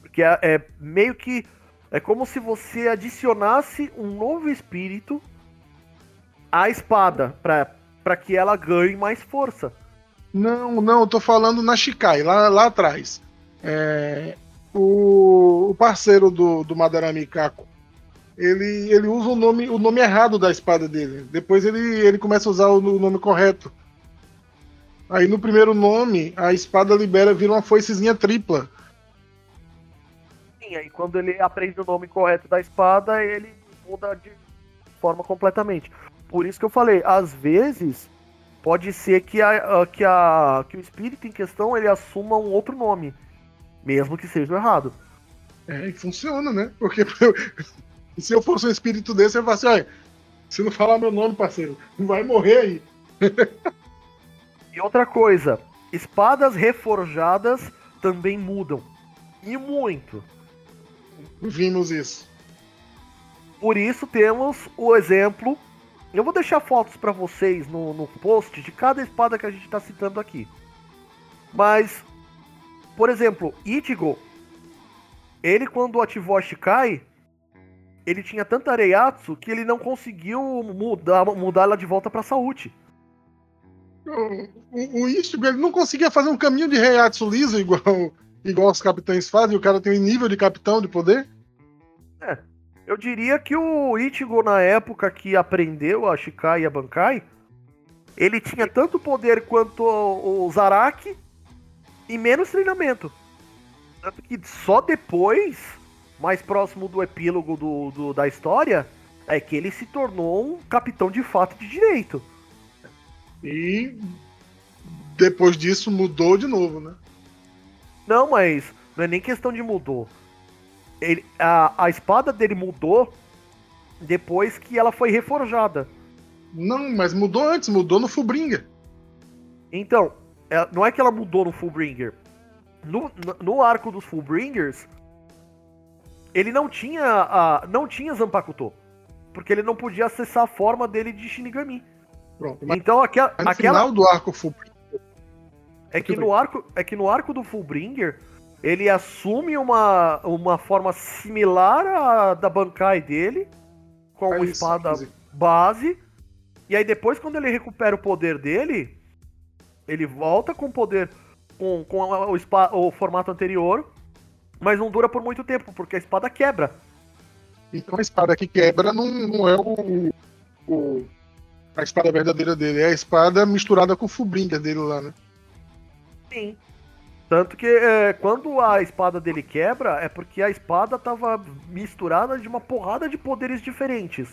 Porque é, é meio que. É como se você adicionasse um novo espírito à espada, para que ela ganhe mais força. Não, não, eu tô falando na Shikai, lá, lá atrás. É, o, o, parceiro do, do Madarami Kako, ele, ele usa o nome, o nome errado da espada dele. Depois ele, ele começa a usar o, o nome correto. Aí no primeiro nome, a espada libera, vira uma foicezinha tripla. Sim, aí quando ele aprende o nome correto da espada, ele muda de forma completamente. Por isso que eu falei, às vezes pode ser que, a, que, a, que o espírito em questão ele assuma um outro nome, mesmo que seja errado. É, e funciona, né? Porque se eu fosse um espírito desse, eu ia falar assim, olha, se não falar meu nome, parceiro, vai morrer aí. e outra coisa, espadas reforjadas também mudam. E muito. Vimos isso. Por isso temos o exemplo eu vou deixar fotos para vocês no, no post de cada espada que a gente está citando aqui. Mas, por exemplo, Ichigo, ele quando ativou a Shikai, ele tinha tanta Reiatsu que ele não conseguiu mudar, mudar ela de volta para Saúde. O, o Ichigo ele não conseguia fazer um caminho de Reiatsu liso igual, igual os capitães fazem, o cara tem um nível de capitão de poder. É. Eu diria que o Ichigo, na época que aprendeu a Shikai e a Bankai, ele tinha tanto poder quanto o Zaraki e menos treinamento. Tanto que só depois, mais próximo do epílogo do, do, da história, é que ele se tornou um capitão de fato de direito. E depois disso mudou de novo, né? Não, mas não é nem questão de mudou. Ele, a, a espada dele mudou depois que ela foi reforjada. Não, mas mudou antes, mudou no Fullbringer. Então, é, não é que ela mudou no Fullbringer. No, no arco dos Fullbringers, ele não tinha a, não tinha Zanpakuto. Porque ele não podia acessar a forma dele de Shinigami. Pronto, mas, então aquela, no aquela final do arco Fullbringer. É que no arco, é que no arco do Fullbringer, ele assume uma, uma forma similar à da Bankai dele, com uma espada base. E aí depois, quando ele recupera o poder dele, ele volta com o poder com, com o, o formato anterior, mas não dura por muito tempo, porque a espada quebra. Então a espada que quebra não, não é o, o A espada verdadeira dele. É a espada misturada com o Fubringer dele lá, né? Sim. Tanto que é, quando a espada dele quebra, é porque a espada tava misturada de uma porrada de poderes diferentes.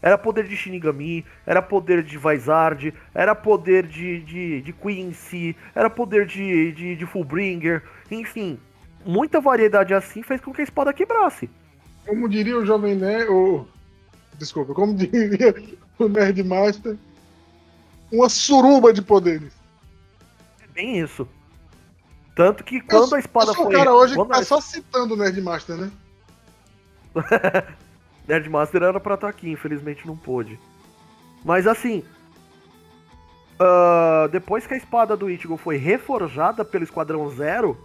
Era poder de Shinigami, era poder de Vizard, era poder de, de, de Quincy, era poder de, de, de Fullbringer, enfim. Muita variedade assim fez com que a espada quebrasse. Como diria o Jovem Nerd, ou... Desculpa, como diria o Nerdmaster, uma suruba de poderes. É bem isso. Tanto que quando eu, a espada foi. o cara hoje tá a- só citando o Nerdmaster, né? Nerdmaster era pra estar aqui, infelizmente não pôde. Mas assim. ah, depois que a espada do Ichigo foi reforjada pelo Esquadrão Zero.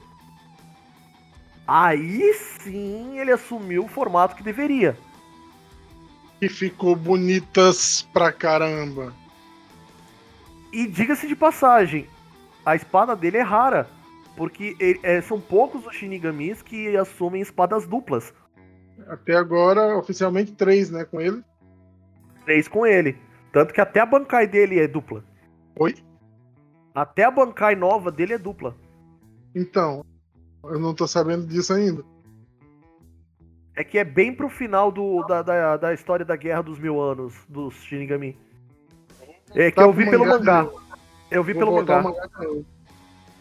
Aí sim ele assumiu o formato que deveria. Que ficou bonitas pra caramba. E diga-se de passagem, a espada dele é rara. Porque é, são poucos os Shinigamis que assumem espadas duplas. Até agora, oficialmente, três, né, com ele. Três com ele. Tanto que até a Bankai dele é dupla. Oi? Até a Bankai nova dele é dupla. Então, eu não tô sabendo disso ainda. É que é bem pro final do, da, da, da história da Guerra dos Mil Anos, dos Shinigami. É que Tá eu vi pelo mangá, mangá. Eu vi Vou pelo mangá. mangá.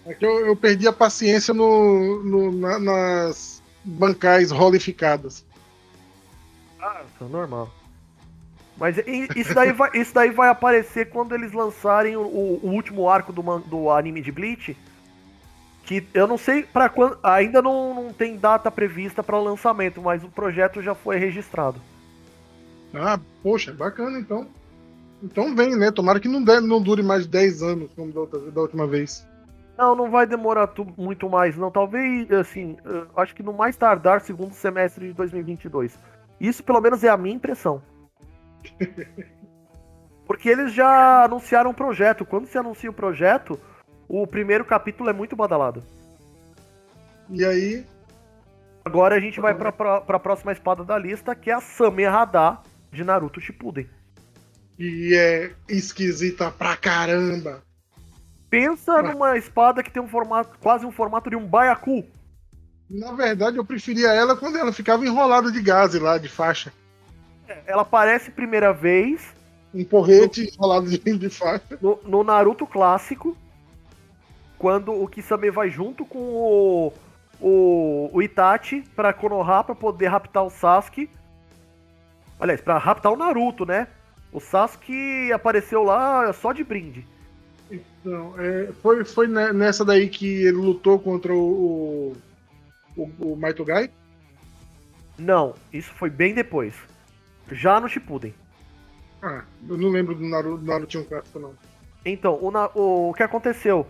É que eu, eu perdi a paciência no, no- na- nas bancais rolificadas. Ah, isso é normal. Mas isso daí, vai, isso daí vai aparecer quando eles lançarem o, o último arco do, do anime de Bleach. Que eu não sei para quando. Ainda não, não tem data prevista para lançamento, mas o projeto já foi registrado. Ah, poxa, bacana então. Então vem, né? Tomara que não, dê- não dure mais de 10 anos, como da, outra- da última vez. Não, não vai demorar tu- muito mais, não. Talvez, assim, acho que no mais tardar, segundo semestre de 2022. Isso, pelo menos, é a minha impressão. Porque eles já anunciaram o projeto. Quando se anuncia o projeto, o primeiro capítulo é muito badalado. E aí, Agora a gente vai pra, pra, pra próxima espada da lista, que é a Samehada de Naruto Shippuden. e é esquisita pra caramba. Pensa numa espada que tem um formato, quase um formato de um baiacu. Na verdade, eu preferia ela quando ela ficava enrolada de gaze lá, de faixa. Ela aparece primeira vez Um porrete enrolado de, de faixa. no, no Naruto clássico, quando o Kisame vai junto com o, o, o Itachi pra Konoha pra poder raptar o Sasuke. Aliás, pra raptar o Naruto, né? O Sasuke apareceu lá só de brinde. Então, é, foi, foi ne- nessa daí que ele lutou contra o, o, o, o Maitogai? Não, isso foi bem depois. Já no Shippuden. Ah, eu não lembro do Naruto, do Naruto clássico, não. Então, o, o, o que aconteceu?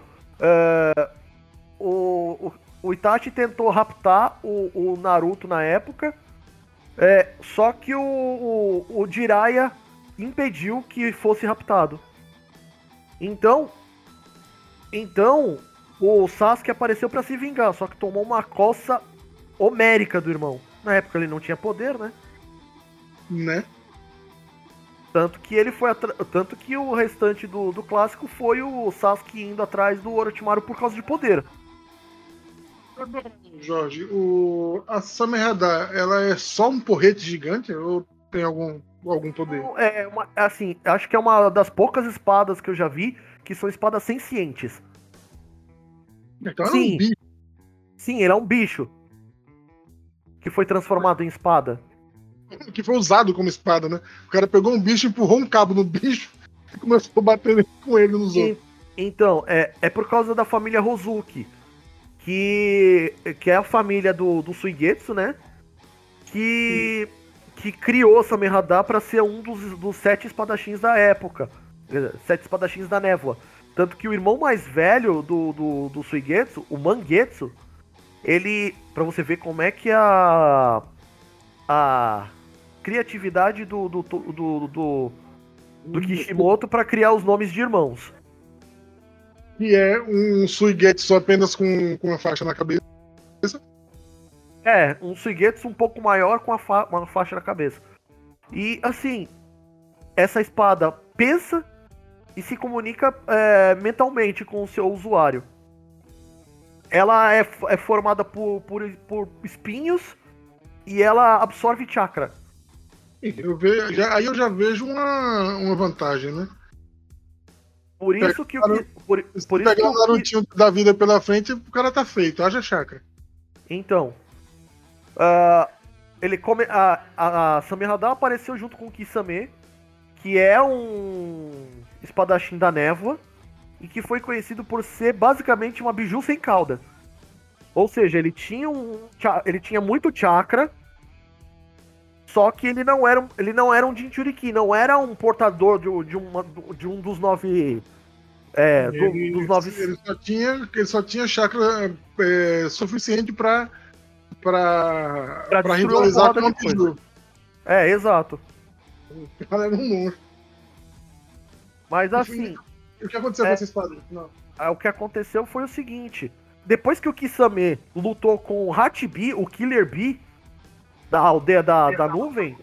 O, o, o Itachi tentou raptar o, o Naruto na época, é, só que o, o, o Jiraiya impediu que fosse raptado. Então, então o Sasuke apareceu pra se vingar, só que tomou uma coça homérica do irmão. Na época ele não tinha poder, né? Né? Tanto que ele foi atra- tanto que o restante do, do clássico foi o Sasuke indo atrás do Orochimaru por causa de poder. Jorge, o, a Samehada, ela é só um porrete gigante ou tem algum, algum poder? É uma, assim, acho que é uma das poucas espadas que eu já vi que são espadas sencientes. Então é Sim. um bicho. Sim, ele é um bicho que foi transformado em espada. que foi usado como espada, né? O cara pegou um bicho, empurrou um cabo no bicho e começou a bater com ele nos outros. E- então, é, é por causa da família Rozuki, que, que é a família do, do Suigetsu, né? Que, que criou Samehada para ser um dos, dos sete espadachins da época. Sete espadachins da névoa. Tanto que o irmão mais velho do, do, do Suigetsu, o Mangetsu, ele. Pra você ver como é que a. A criatividade do, do, do, do, do, do Kishimoto para criar os nomes de irmãos. Que é um Suigetsu apenas com, com uma faixa na cabeça. É, um Suigetsu um pouco maior com a fa- uma faixa na cabeça. E assim, essa espada pensa e se comunica é, mentalmente com o seu usuário. Ela é, é formada por, por, por espinhos e ela absorve chakra. Eu vejo, já, aí eu já vejo uma, uma vantagem, né? Por isso que o por, por pegar o o que, Narutinho da vida pela frente, o cara tá feito, haja chakra. Então, ah, ele come, a, a, a apareceu junto com o Kisame, que é um espadachim da névoa e que foi conhecido por ser basicamente uma biju sem cauda. Ou seja, ele tinha um ele tinha muito chakra, só que ele não era um, ele não era um Jinchuriki, não era um portador de, de, uma, de um dos nove é, do- ele, dos nove ele só tinha, ele só tinha chakra é, suficiente pra, pra, Pra pra rivalizar com o. Biju. É, exato. O cara era um monstro. Mas assim, o que aconteceu É. com essa espada? Não. Aí o que aconteceu foi o seguinte: depois que o Kisame lutou com o Hatibi, o Killer Bee, da aldeia da, da nuvem,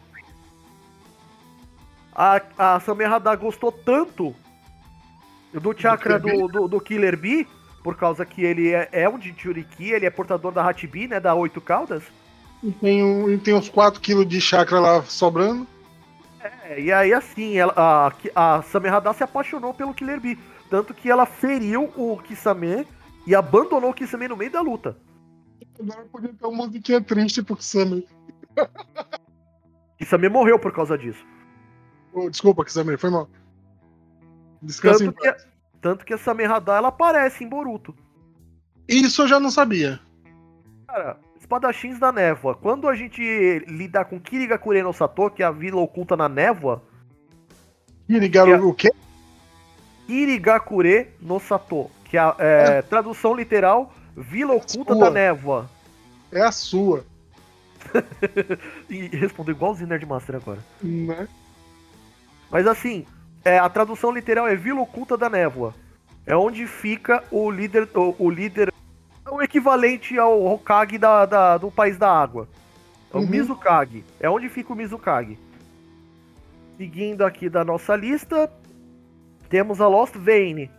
a, a Samehada gostou tanto do chakra do, do, do Killer Bee, por causa que ele é, é um Jinchuriki, ele é portador da Hatibi, né, da oito caudas. E tem, um, e tem uns 4kg de chakra lá sobrando. É, e aí assim, ela, a, a Samehada se apaixonou pelo Killer Bee, tanto que ela feriu o Kisame e abandonou o Kisame no meio da luta. Agora podia ter uma musiquinha triste pro Kisame. Kisame morreu por causa disso. Oh, desculpa, Kisame, foi mal. Descansa em Tanto que, paz. Tanto que a Samehada ela aparece em Boruto. Isso eu já não sabia. Cara, espadachins da névoa. Quando a gente lidar com Kirigakure no Sato, que é a vila oculta na névoa, E ligaram o quê? Kirigakure no Sato, que é, a- é, tradução literal, vila oculta Sua. da névoa. É a sua. E respondeu igualzinho Nerdmaster agora. Né? Mas assim, é, a tradução literal é Vila Oculta da Névoa. É onde fica o líder. O, o líder. É o equivalente ao Hokage da, da- do País da Água. É o Uhum. Mizukage. É onde fica o Mizukage. Seguindo aqui da nossa lista, temos a Lost Vein.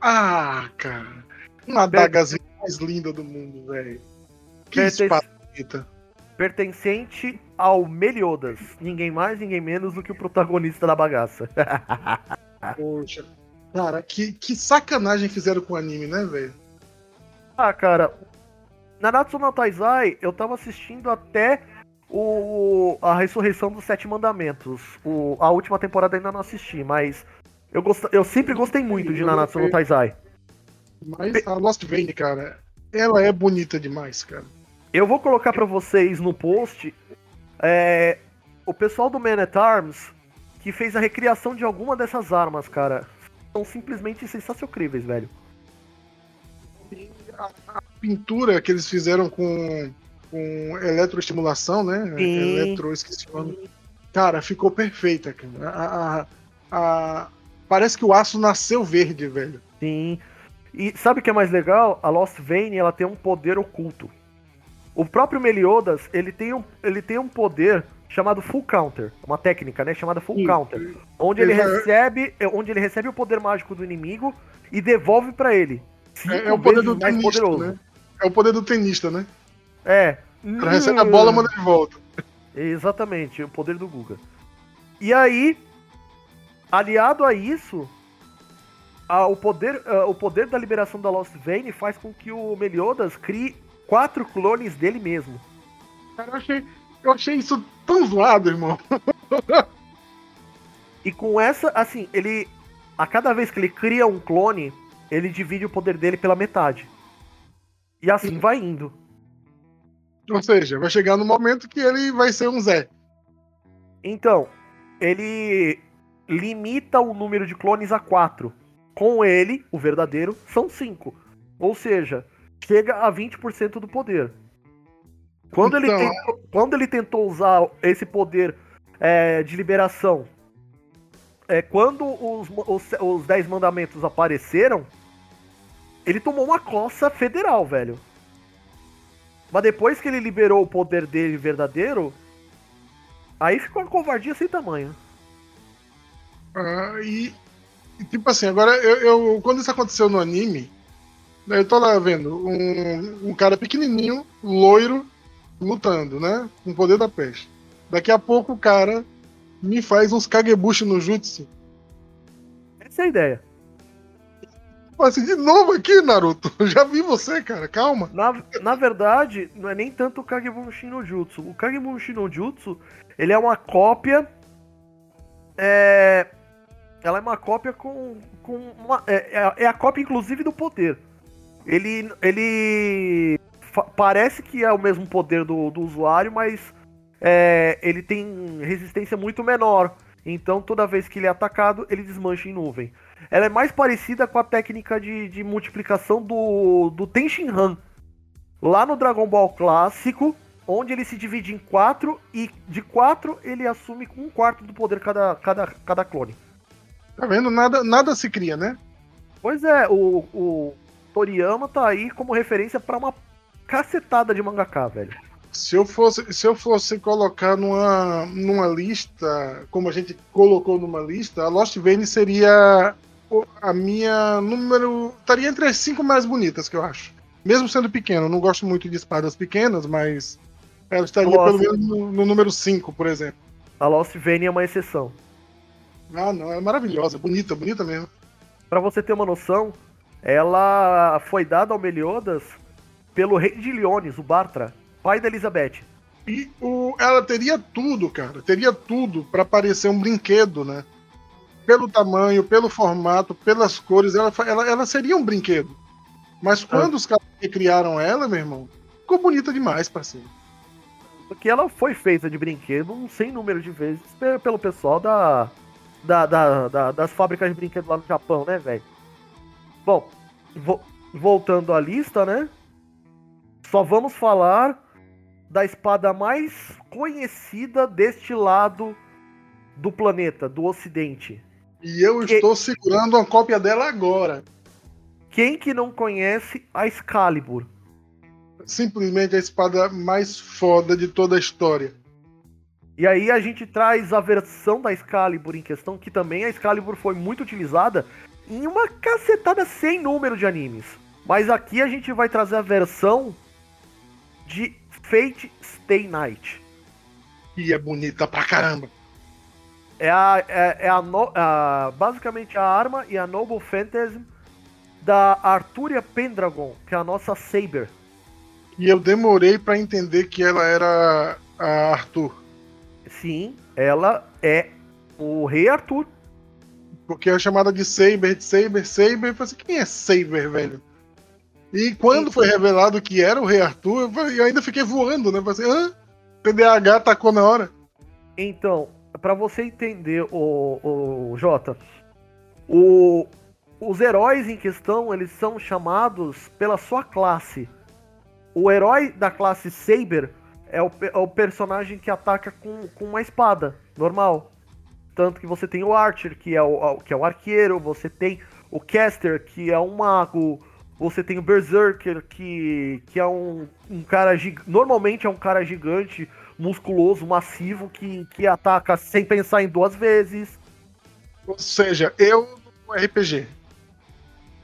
Ah, cara. Uma adagazinha mais linda do mundo, velho. Que espada bonita. pertencente ao Meliodas. Ninguém mais, ninguém menos do que o protagonista da bagaça. Poxa. Cara, que, que sacanagem fizeram com o anime, né, velho? Ah, cara, Nanatsu no Taizai, eu tava assistindo até o a ressurreição dos Sete Mandamentos. O, a última temporada ainda não assisti, mas eu, gost, eu sempre gostei muito de Nanatsu no Taizai. Mas a Lost Vein, cara, ela é bonita demais, cara. Eu vou colocar pra vocês no post é, o pessoal do Man at Arms que fez a recriação de alguma dessas armas, cara. São simplesmente sensacionais, velho. A, a pintura que eles fizeram com, com eletroestimulação, né? Sim. Eletro, esqueci o nome. Cara, ficou perfeita, cara. A, a- a- parece que o aço nasceu verde, velho. Sim. E sabe o que é mais legal? A Lost Vein, ela tem um poder oculto. O próprio Meliodas, ele tem um, ele tem um poder chamado Full Counter, uma técnica, né, chamada Full Sim. Counter, onde ele recebe, é, onde ele recebe o poder mágico do inimigo e devolve pra ele. É, é o poder do mais tenista, poderoso. né? É o poder do tenista, né? É. Recebe a bola, manda de volta. Exatamente, o poder do Guga. E aí, aliado a isso, a- o, poder, ah, o poder da liberação da Lost Vein faz com que o Meliodas crie quatro clones dele mesmo. Cara, eu achei, eu achei isso tão zoado, irmão. E com essa, assim, ele. A cada vez que ele cria um clone, ele divide o poder dele pela metade. E assim vai indo. Ou seja, vai chegar no momento que ele vai ser um Zé. Então, ele limita o número de clones a 4. Com ele, o verdadeiro, são 5. Ou seja, chega a 20% do poder. Quando, ele Então, tentou, quando ele tentou usar esse poder é, de liberação, é, quando os, os, os 10 mandamentos apareceram, ele tomou uma coça federal, velho. Mas depois que ele liberou o poder dele verdadeiro, Aí ficou uma covardia sem tamanho. Uh, e, e, tipo assim, agora eu, eu, quando isso aconteceu no anime, né, eu tô lá vendo um, um cara pequenininho, loiro, lutando, né? Com o poder da peste. Daqui a pouco o cara me faz uns kagebushi no jutsu. Essa é a ideia. Assim, de novo aqui, Naruto. Já vi você, cara. Calma. Na, na verdade, não é nem tanto o Kagebushi no Jutsu. O Kagebushi no Jutsu, ele é uma cópia. É. Ela é uma cópia com. com uma, é, é, é a cópia, inclusive, do poder. Ele. Ele. Parece que é o mesmo poder do, do usuário, mas é, ele tem resistência muito menor. Então, toda vez que ele é atacado, ele desmancha em nuvem. Ela é mais parecida com a técnica de, de multiplicação do, do Tenshinhan. Lá no Dragon Ball clássico, onde ele se divide em quatro e de quatro ele assume um quarto do poder cada, cada, cada clone. Tá vendo? Nada, nada se cria, né? Pois é, o, o Toriyama tá aí como referência para uma cacetada de mangaka, velho. Se eu fosse, se eu fosse colocar numa, numa lista, como a gente colocou numa lista, a Lost Vein seria a minha número. estaria entre as cinco mais bonitas que eu acho. Mesmo sendo pequeno, não gosto muito de espadas pequenas, mas ela estaria Lost... pelo menos no, no número 5, por exemplo. A Lost Vein é uma exceção. Ah, não, é maravilhosa, bonita, bonita mesmo. Para você ter uma noção, ela foi dada ao Meliodas pelo rei de Leones, o Bartra, pai da Elizabeth. E o, ela teria tudo, cara, teria tudo para parecer um brinquedo, né? Pelo tamanho, pelo formato, pelas cores, ela, ela, ela seria um brinquedo. Mas quando ah. os caras criaram ela, meu irmão, ficou bonita demais, parceiro. Porque ela foi feita de brinquedo um sem número de vezes pelo pessoal da, da, da, da das fábricas de brinquedo lá no Japão, né, velho? Bom, vo voltando à lista, né? Só vamos falar da espada mais conhecida deste lado do planeta, do Ocidente. E eu que... estou segurando uma cópia dela agora. Quem que não conhece a Excalibur? Simplesmente a espada mais foda de toda a história. E aí a gente traz a versão da Excalibur em questão, que também a Excalibur foi muito utilizada em uma cacetada sem número de animes. Mas aqui a gente vai trazer a versão de Fate Stay Night. E é bonita pra caramba. É a, é, é a, no, a, basicamente a arma e a Noble Phantasm da Arturia Pendragon, que é a nossa Saber. E eu demorei para entender que ela era a Arthur. Sim, ela é o Rei Arthur. Porque é chamada de Saber, de Saber, Saber. Eu falei assim, quem é Saber, velho? E quando foi revelado que era o Rei Arthur, eu ainda fiquei voando, né? Falei assim, hã? TDAH tacou na hora. Então, para você entender, o, o Jota, o, os heróis em questão, eles são chamados pela sua classe. O herói da classe Saber é o, é o personagem que ataca com, com uma espada, normal. Tanto que você tem o Archer, que é o, que é o arqueiro, você tem o Caster, que é um mago, você tem o Berserker, que, que é um, um cara. Normalmente é um cara gigante, musculoso, massivo, que, que ataca sem pensar em duas vezes. Ou seja, eu no RPG.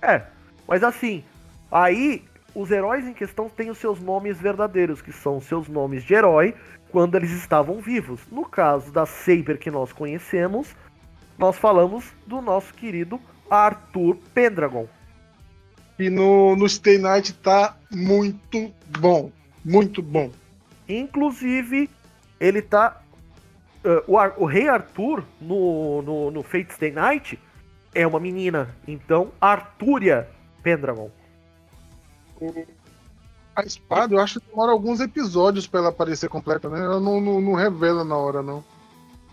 É, mas assim, aí os heróis em questão têm os seus nomes verdadeiros, que são seus nomes de herói quando eles estavam vivos. No caso da Saber que nós conhecemos, nós falamos do nosso querido Arthur Pendragon. E no, no Stay Night tá muito bom. Muito bom. Inclusive, ele tá. Uh, o, o, Rei Arthur no, no, no Fate Stay Night é uma menina. Então, Artúria Pendragon. A espada, eu acho que demora alguns episódios para ela aparecer completa, né? Ela não, não, não revela na hora, não.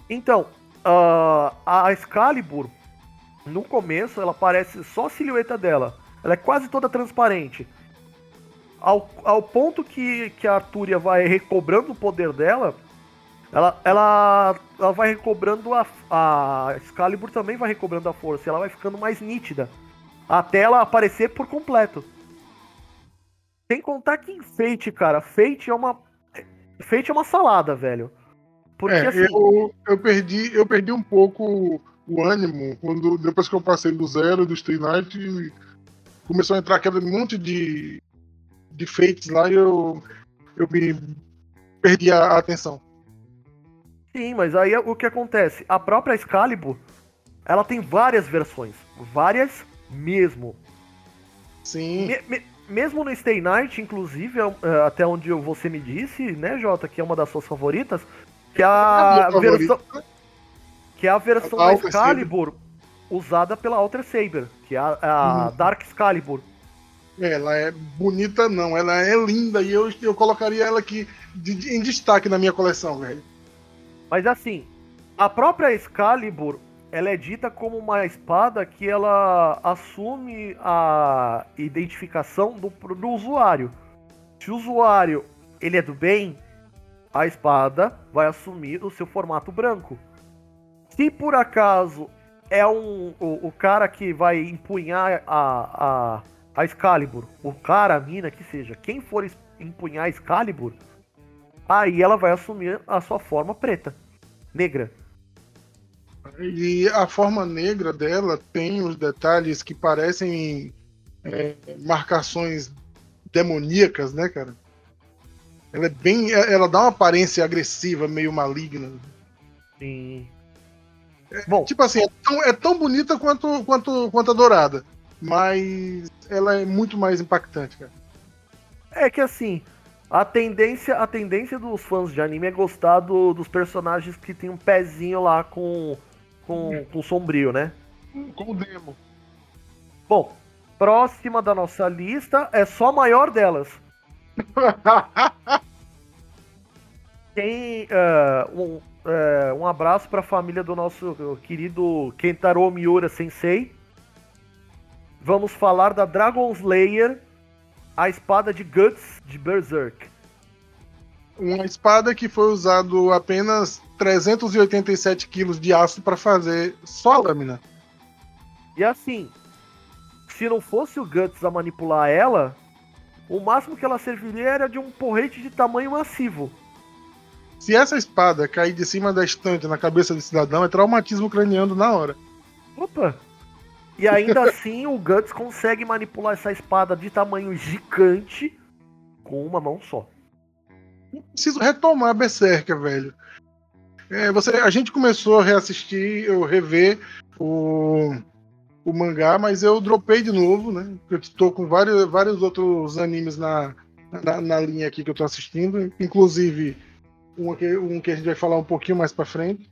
Então, uh, a Excalibur, no começo, ela aparece só a silhueta dela. Ela é quase toda transparente. Ao, ao ponto que, que a Artúria vai recobrando o poder dela, ela, ela, ela vai recobrando a, a Excalibur também vai recobrando a força, ela vai ficando mais nítida. Até ela aparecer por completo. Sem contar que em Fate, cara, Fate é uma. Fate é uma salada, velho. Porque é, assim. Eu, eu, perdi, eu perdi um pouco o ânimo, quando, depois que eu passei do zero do Stay Night, começou a entrar aquele monte de, de fates lá e eu, eu me perdi a atenção. Sim, mas aí o que acontece? A própria Excalibur, ela tem várias versões. Várias mesmo. Sim. Me, me, mesmo no Stay Night, inclusive, é é, até onde você me disse, né, Jota, que é uma das suas favoritas, que a, a versão. Que é a versão da Excalibur usada pela Alter Saber, que é a, a uhum. Dark Excalibur. Ela é bonita, não, ela é linda e eu, eu colocaria ela aqui de, de, em destaque na minha coleção, velho. Mas assim, a própria Excalibur, ela é dita como uma espada que ela assume a identificação do, do usuário. Se o usuário ele é do bem, a espada vai assumir o seu formato branco. Se por acaso é um, o, o cara que vai empunhar a, a, a Excalibur, o cara, a mina, que seja, quem for empunhar a Excalibur, aí ela vai assumir a sua forma preta, negra. E a forma negra dela tem os detalhes que parecem é, marcações demoníacas, né, cara? Ela é bem. Ela dá uma aparência agressiva, meio maligna. Sim. É, Bom, tipo assim, é tão, é tão, bonita quanto, quanto, quanto a dourada. Mas ela é muito mais impactante, cara. É que assim, a tendência, a tendência dos fãs de anime é gostar do, dos personagens que tem um pezinho lá com, com, com sombrio, né? Com o demo. Bom, próxima da nossa lista é só a maior delas. tem uh, um, uh, um abraço para a família do nosso querido Kentaro Miura Sensei. Vamos falar da Dragon Slayer a espada de Guts de Berserk. Uma espada que foi usado apenas 387 quilos de aço para fazer só a lâmina. E assim, se não fosse o Guts a manipular ela, o máximo que ela serviria era de um porrete de tamanho massivo. Se essa espada cair de cima da estante na cabeça do cidadão, é traumatismo craniano na hora. Opa! E ainda assim o Guts consegue manipular essa espada de tamanho gigante com uma mão só. Preciso retomar Berserker, velho. É, você, a gente começou a reassistir, eu rever o, o mangá, mas eu dropei de novo, né? Eu estou com vários, vários outros animes na, na, na, linha aqui que eu estou assistindo, inclusive um que, um que a gente vai falar um pouquinho mais para frente.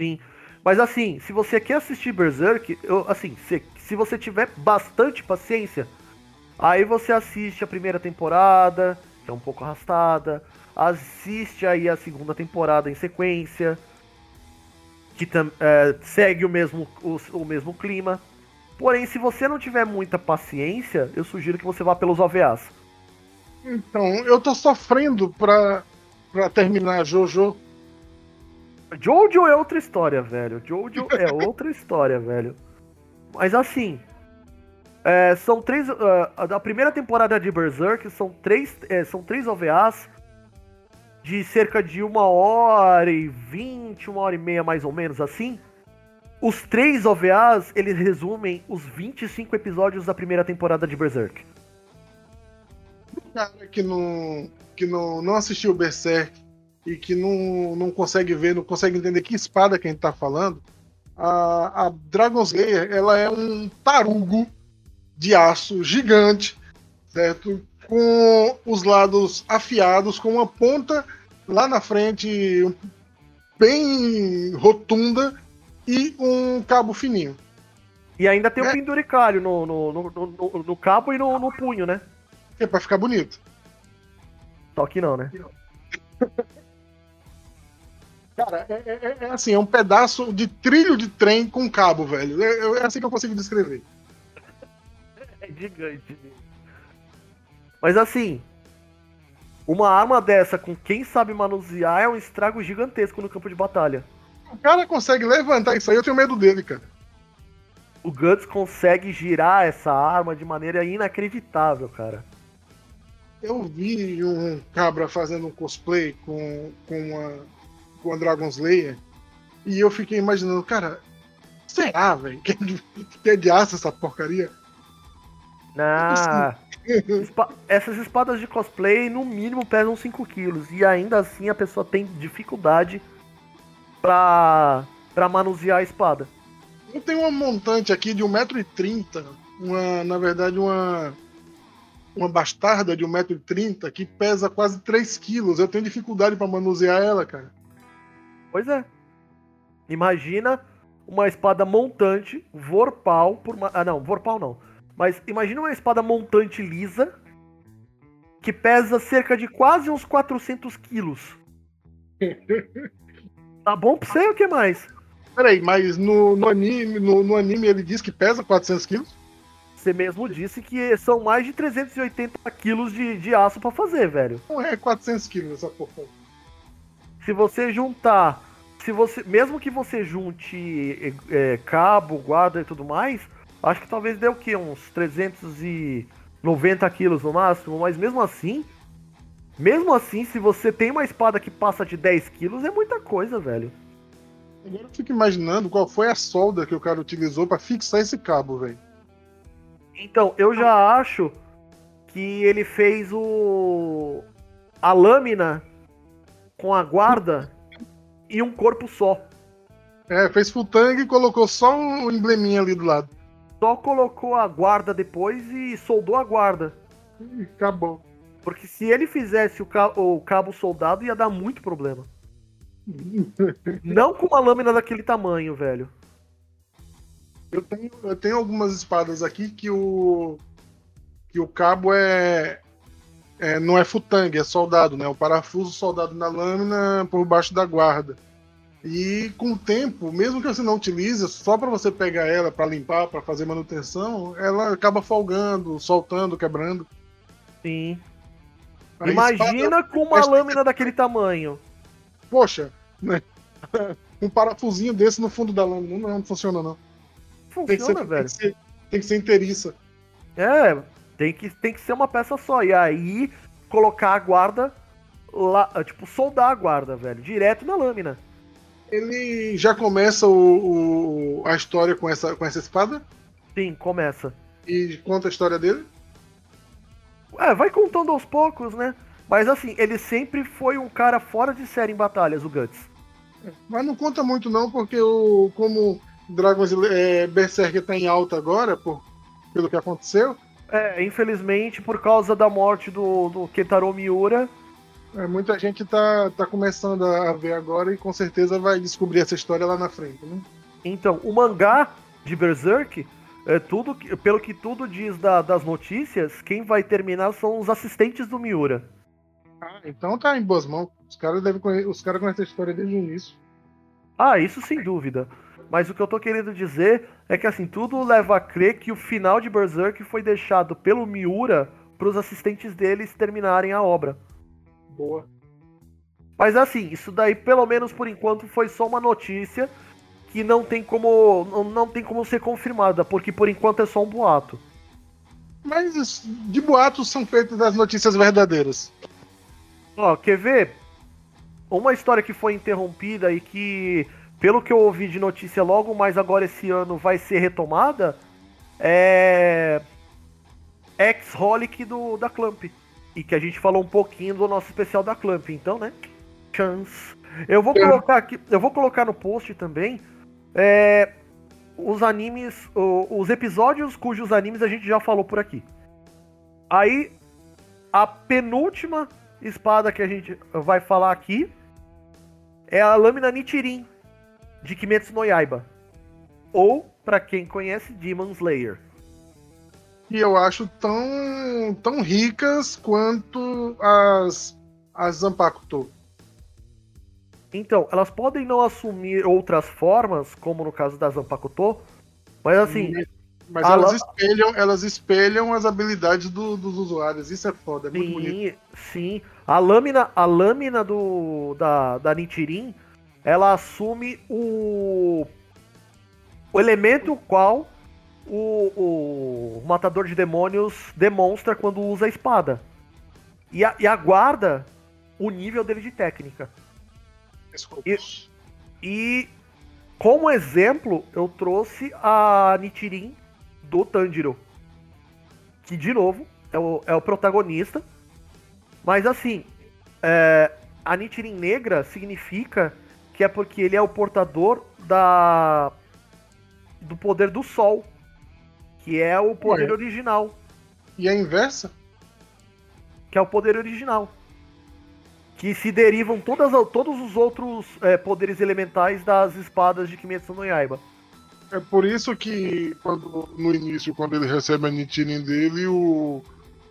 Sim. Mas assim, se você quer assistir Berserk, eu, assim, se, se você tiver bastante paciência, aí você assiste a primeira temporada, que é um pouco arrastada, assiste aí a segunda temporada em sequência, que é, segue o mesmo, o, o mesmo clima. Porém, se você não tiver muita paciência, eu sugiro que você vá pelos OVAs. Então, eu tô sofrendo pra, pra terminar Jojo Jojo é outra história, velho. Jojo é outra história, velho. Mas assim, é, são três. Uh, a primeira temporada de Berserk são três, é, são três OVAs de cerca de uma hora e vinte, uma hora e meia mais ou menos assim. Os três OVAs, eles resumem os 25 episódios da primeira temporada de Berserk. O cara que não, que não, não assistiu Berserk e que não, não consegue ver, não consegue entender que espada que a gente tá falando, a, a Dragon Slayer ela é um tarugo de aço gigante, certo? Com os lados afiados, com uma ponta lá na frente bem rotunda e um cabo fininho. E ainda tem o é. um penduricalho no, no, no, no, cabo e no, no punho, né? É pra ficar bonito. Só que não, né? Cara, é, é, é, é, assim, é um pedaço de trilho de trem com cabo, velho. É, é assim que eu consigo descrever. É gigante. Mas assim, uma arma dessa com quem sabe manusear é um estrago gigantesco no campo de batalha. O cara consegue levantar isso aí, eu tenho medo dele, cara. O Guts consegue girar essa arma de maneira inacreditável, cara. Eu vi um cabra fazendo um cosplay com, com uma com a Dragon Slayer. E eu fiquei imaginando, cara, Será, velho? Que, que é de aço essa porcaria? Ah, espa essas espadas de cosplay no mínimo pesam 5 quilos. E ainda assim a pessoa tem dificuldade pra, pra manusear a espada. Eu tenho uma montante aqui de 1,30m. Uma, na verdade, uma. Uma bastarda de 1,30m que pesa quase 3 quilos. Eu tenho dificuldade para manusear ela, cara. Pois é. Imagina uma espada montante, vorpal, por uma... Ah, não, vorpal não. Mas imagina uma espada montante lisa que pesa cerca de quase uns 400 quilos. tá bom pra você ou o que mais? Peraí, mas no, no, anime, no, no, anime ele diz que pesa 400 quilos? Você mesmo disse que são mais de 380 quilos de, de aço para fazer, velho. Não é 400 quilos essa porra. Se você juntar se você, mesmo que você junte é, cabo, guarda e tudo mais, acho que talvez dê o quê? Uns 390 quilos no máximo, mas mesmo assim, mesmo assim, se você tem uma espada que passa de 10 quilos, é muita coisa, velho. Agora eu fico imaginando qual foi a solda que o cara utilizou para fixar esse cabo, velho. Então, eu já acho que ele fez o. a lâmina com a guarda e um corpo só. É, fez full tang e colocou só um embleminha ali do lado. Só colocou a guarda depois e soldou a guarda. acabou. Porque se ele fizesse o, ca o cabo soldado, ia dar muito problema. Não com uma lâmina daquele tamanho, velho. Eu tenho, eu tenho algumas espadas aqui que o. que o cabo é. é não é futang, é soldado, né? O parafuso soldado na lâmina por baixo da guarda. E com o tempo, mesmo que você não utilize, só para você pegar ela para limpar, para fazer manutenção, ela acaba folgando, soltando, quebrando. Sim. Imagina com uma lâmina daquele tamanho. Poxa, né? um parafusinho desse no fundo da lâmina não, não funciona não. Funciona, tem ser, velho. Tem que, ser, tem que ser inteiriça. É, tem que, tem que ser uma peça só. E aí colocar a guarda lá, tipo, soldar a guarda, velho, direto na lâmina. Ele já começa o, o, a história com essa, com essa espada? Sim, começa. E conta a história dele? É, vai contando aos poucos, né? Mas assim, ele sempre foi um cara fora de série em batalhas, o Guts. Mas não conta muito não, porque o, como Dragons é, Berserker tá em alta agora, por, pelo que aconteceu. É, infelizmente, por causa da morte do, do Ketaro Miura, é, muita gente tá, tá começando a ver agora e com certeza vai descobrir essa história lá na frente, né? Então, o mangá de Berserk, é tudo, pelo que tudo diz da, das notícias, quem vai terminar são os assistentes do Miura. Ah, então tá em boas mãos. Os caras devem conhecer, os caras conhecem a história desde o início. Ah, isso sem dúvida. Mas o que eu tô querendo dizer é que assim, tudo leva a crer que o final de Berserk foi deixado pelo Miura para os assistentes deles terminarem a obra. Boa. Mas assim, isso daí, pelo menos por enquanto, foi só uma notícia que não tem como. Não, tem como ser confirmada, porque por enquanto é só um boato. Mas de boatos são feitas as notícias verdadeiras. Ó, quer ver? Uma história que foi interrompida e que, pelo que eu ouvi de notícia logo mais agora esse ano, vai ser retomada é. Ex-Holic do da Clamp e que a gente falou um pouquinho do nosso especial da Clamp, então, né? Chance. Eu vou colocar aqui, eu vou colocar no post também é, os animes, os episódios cujos animes a gente já falou por aqui. Aí a penúltima espada que a gente vai falar aqui é a lâmina Nichirin de Kimetsu no Yaiba. Ou, para quem conhece, Demon Slayer que eu acho tão, tão ricas quanto as, as Zanpakuto. Então, elas podem não assumir outras formas, como no caso das Zanpakuto, mas assim. Mas elas, la... espelham, elas espelham as habilidades do, dos usuários, isso é foda, é sim, muito bonito. Sim, a lâmina, a lâmina do, da, da Nichirin, ela assume o, o elemento qual o, o matador de demônios demonstra quando usa a espada. E, a, e aguarda o nível dele de técnica. E, e Como exemplo, eu trouxe a Nichirin do Tanjiro. Que, de novo, é o, é o protagonista. Mas, assim, é, a Nichirin negra significa que é porque ele é o portador da do poder do sol, que é o poder Ué. original. E a inversa? Que é o poder original. Que se derivam todas, todos os outros é, poderes elementais das espadas de Kimetsu no Yaiba. É por isso que quando, no início, quando ele recebe a Nichirin dele, o,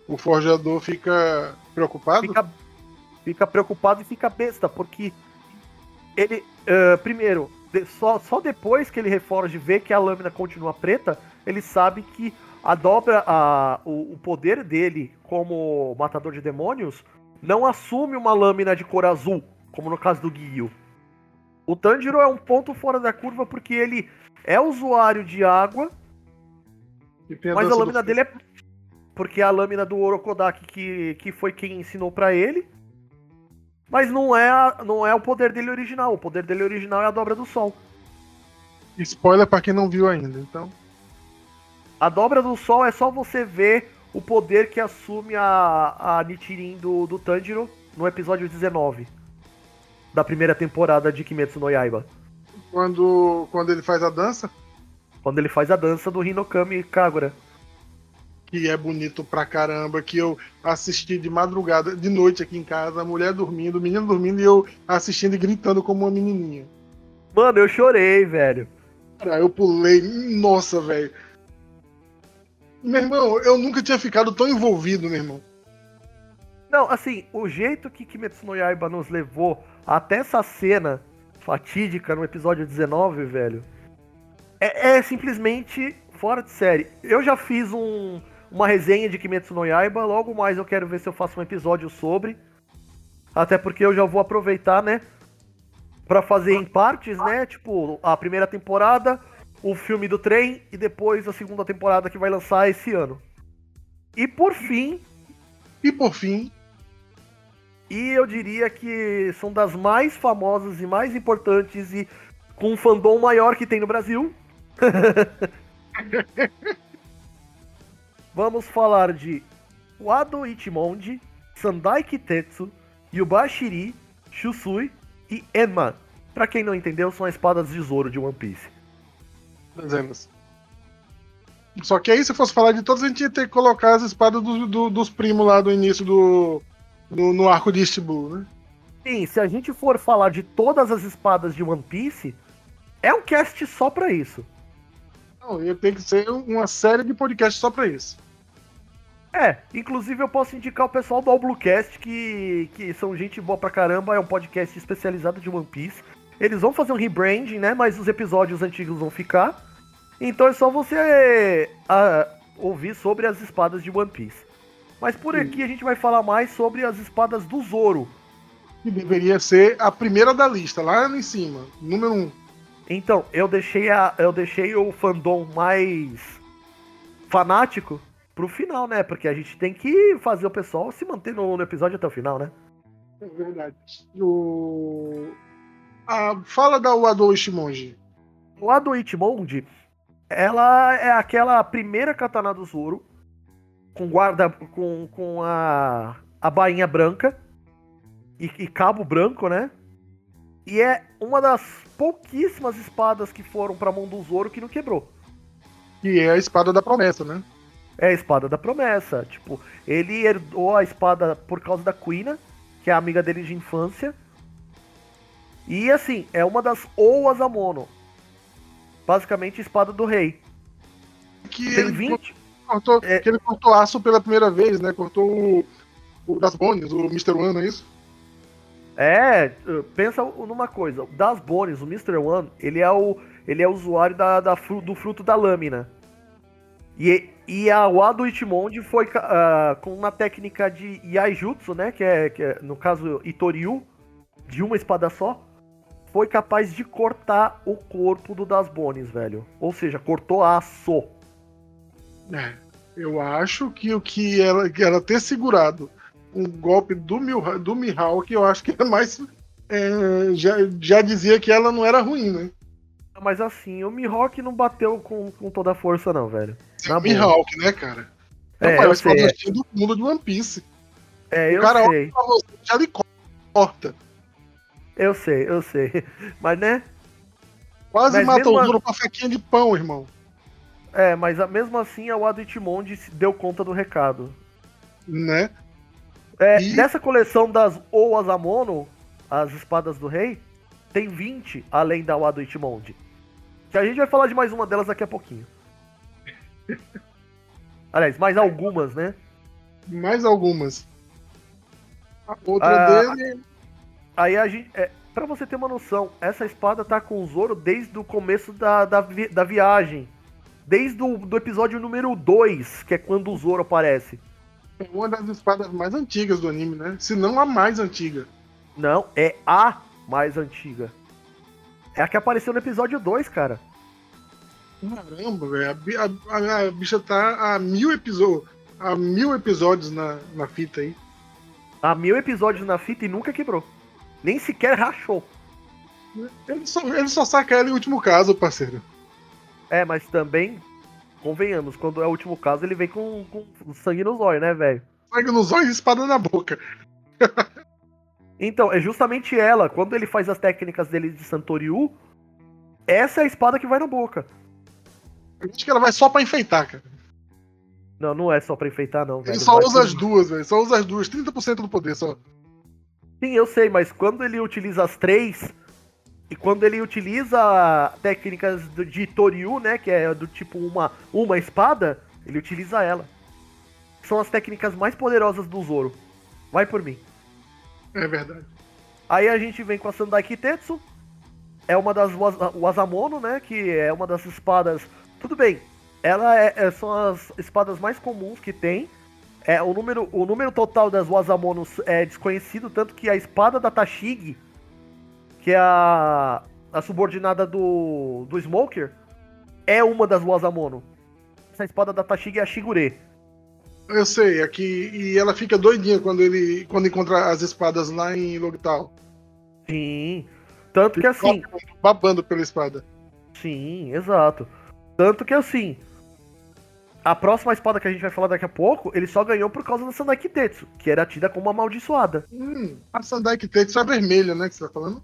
o forjador fica preocupado? Fica, fica preocupado e fica besta, porque ele, uh, primeiro, só, só depois que ele reforge vê que a lâmina continua preta, ele sabe que a dobra, a, o, o poder dele como matador de demônios não assume uma lâmina de cor azul, como no caso do Guio. O Tanjiro é um ponto fora da curva porque ele é usuário de água, mas a lâmina dele é. Porque a lâmina do Orokodaki, que, que foi quem ensinou para ele, mas não é, a, não é o poder dele original. O poder dele original é a dobra do sol. Spoiler para quem não viu ainda, então. A dobra do sol é só você ver o poder que assume a, a Nichirin do, do Tanjiro no episódio 19 da primeira temporada de Kimetsu no Yaiba. Quando, quando ele faz a dança? Quando ele faz a dança do Hinokami Kagura que é bonito pra caramba, que eu assisti de madrugada, de noite aqui em casa, a mulher dormindo, o menino dormindo e eu assistindo e gritando como uma menininha. Mano, eu chorei, velho. Cara, eu pulei, nossa, velho. Meu irmão, eu nunca tinha ficado tão envolvido, meu irmão. Não, assim, o jeito que Kimetsu no Yaiba nos levou até essa cena fatídica no episódio 19, velho, é, é simplesmente fora de série. Eu já fiz um, uma resenha de Kimetsu no Yaiba. Logo mais eu quero ver se eu faço um episódio sobre. Até porque eu já vou aproveitar, né? Pra fazer em partes, né? Tipo, a primeira temporada, o filme do trem e depois a segunda temporada que vai lançar esse ano. E por fim. E por fim. E eu diria que são das mais famosas e mais importantes e com um fandom maior que tem no Brasil. vamos falar de Wado Ichimonji, Sandai Kitetsu, Yubashiri, Shusui e Enma. Pra quem não entendeu, são as espadas de Zoro de One Piece. Dezenas. Só que aí, se fosse falar de todos, a gente ia ter que colocar as espadas do, do, dos primos lá do início do. No, no arco de Blue, né? Sim, se a gente for falar de todas as espadas de One Piece, é um cast só pra isso. Não, ia ter que ser uma série de podcasts só pra isso. É, inclusive eu posso indicar o pessoal do All Bluecast, que, que são gente boa pra caramba, é um podcast especializado de One Piece. Eles vão fazer um rebranding, né? Mas os episódios antigos vão ficar. Então é só você uh, ouvir sobre as espadas de One Piece. Mas por aqui a gente vai falar mais sobre as espadas do Zoro. Que deveria ser a primeira da lista, lá em cima, número 1. Um. Então, eu deixei, a, eu deixei o fandom mais fanático pro final, né? Porque a gente tem que fazer o pessoal se manter no, no episódio até o final, né? É verdade. O... Ah, fala da Wado Ichimonji. O Wado Ichimonji, ela é aquela primeira katana do Zoro, com guarda, com, com a, a bainha branca e, e cabo branco, né? E é uma das pouquíssimas espadas que foram pra mão do Zoro que não quebrou. E é a espada da promessa, né? É a espada da promessa. Tipo, ele herdou a espada por causa da Queen, que é a amiga dele de infância. E assim, é uma das Oas Amono. Basicamente, espada do rei. Que Tem 20. Cortou, é... Que ele cortou aço pela primeira vez, né? Cortou o, o das Bones, o Mr. One, é isso? É, pensa numa coisa. O Das Bones, o Mr. One, ele é o, ele é usuário da, da, do fruto da lâmina. E, e a Wado Ichimonji foi uh, com uma técnica de Yaijutsu, né? Que é, que é, no caso, Itoriu, de uma espada só, foi capaz de cortar o corpo do Das Bones, velho. Ou seja, cortou aço. É, eu acho que o que ela, que ela ter segurado um golpe do, Mil, do Mihawk, eu acho que é mais. É, já, já dizia que ela não era ruim, né? Mas assim, o Mihawk não bateu com, com toda a força, não, velho. É o Mihawk, né, cara? É, eu mas sei. fala do mundo de One Piece. É, O eu cara sei. olha pra você, já lhe corta. Eu sei, eu sei. Mas, né? Quase Mas mata o Zoro com a faquinha de pão, irmão. É, mas a- mesmo assim a Wado Itimonde se deu conta do recado. Né? É, E- Nessa coleção das Owazamono, as espadas do rei, tem 20 além da Wado Itimonde. Que a gente vai falar de mais uma delas daqui a pouquinho. Aliás, mais algumas, né? Mais algumas. A outra Ah, dele. Aí a gente. É, pra você ter uma noção, essa espada tá com o Zoro desde o começo da, da, vi- da viagem. Desde o do episódio número 2, que é quando o Zoro aparece. É uma das espadas mais antigas do anime, né? Se não a mais antiga. Não, é a mais antiga. É a que apareceu no episódio 2, cara. Caramba, velho. A, a- a- a bicha tá a mil episódios. A mil episódios na, na fita aí. Há mil episódios na fita e nunca quebrou. Nem sequer rachou. Ele só, ele só saca ela em último caso, parceiro. É, mas também, convenhamos, quando é o último caso, ele vem com, com sangue no zóio, né, velho? Sangue nos olhos e espada na boca. Então, é justamente ela, quando ele faz as técnicas dele de Santoriu, essa é a espada que vai na boca. Eu acho que ela vai só pra enfeitar, cara. Não, não é só pra enfeitar, não, velho. Ele só Vai usa as duas, velho. Só usa as duas. 30% do poder só. Sim, eu sei, mas quando ele utiliza as três, e quando ele utiliza técnicas de Toriu, né, que é do tipo uma, uma espada, ele utiliza ela. São as técnicas mais poderosas do Zoro. Vai por mim. É verdade. Aí a gente vem com a Sandai Kitetsu. É uma das Waza- Wazamono, né? Que é uma das espadas. Tudo bem. Ela é, é- são as espadas mais comuns que tem. É, o, número, o número total das Wazamonos é desconhecido, tanto que a espada da Tashigi, que é a, a subordinada do, do Smoker, é uma das Wazamono. Essa espada da Tashigi é a Shigure. Eu sei, aqui. E ela fica doidinha quando ele quando encontra as espadas lá em Logtal. Sim. Tanto que assim. Babando pela espada. Sim, exato. Tanto que assim, a próxima espada que a gente vai falar daqui a pouco, ele só ganhou por causa da Sandai Kitetsu, que era tida como uma amaldiçoada. Hum, a Sandai Kitetsu é vermelha, né? Que você tá falando?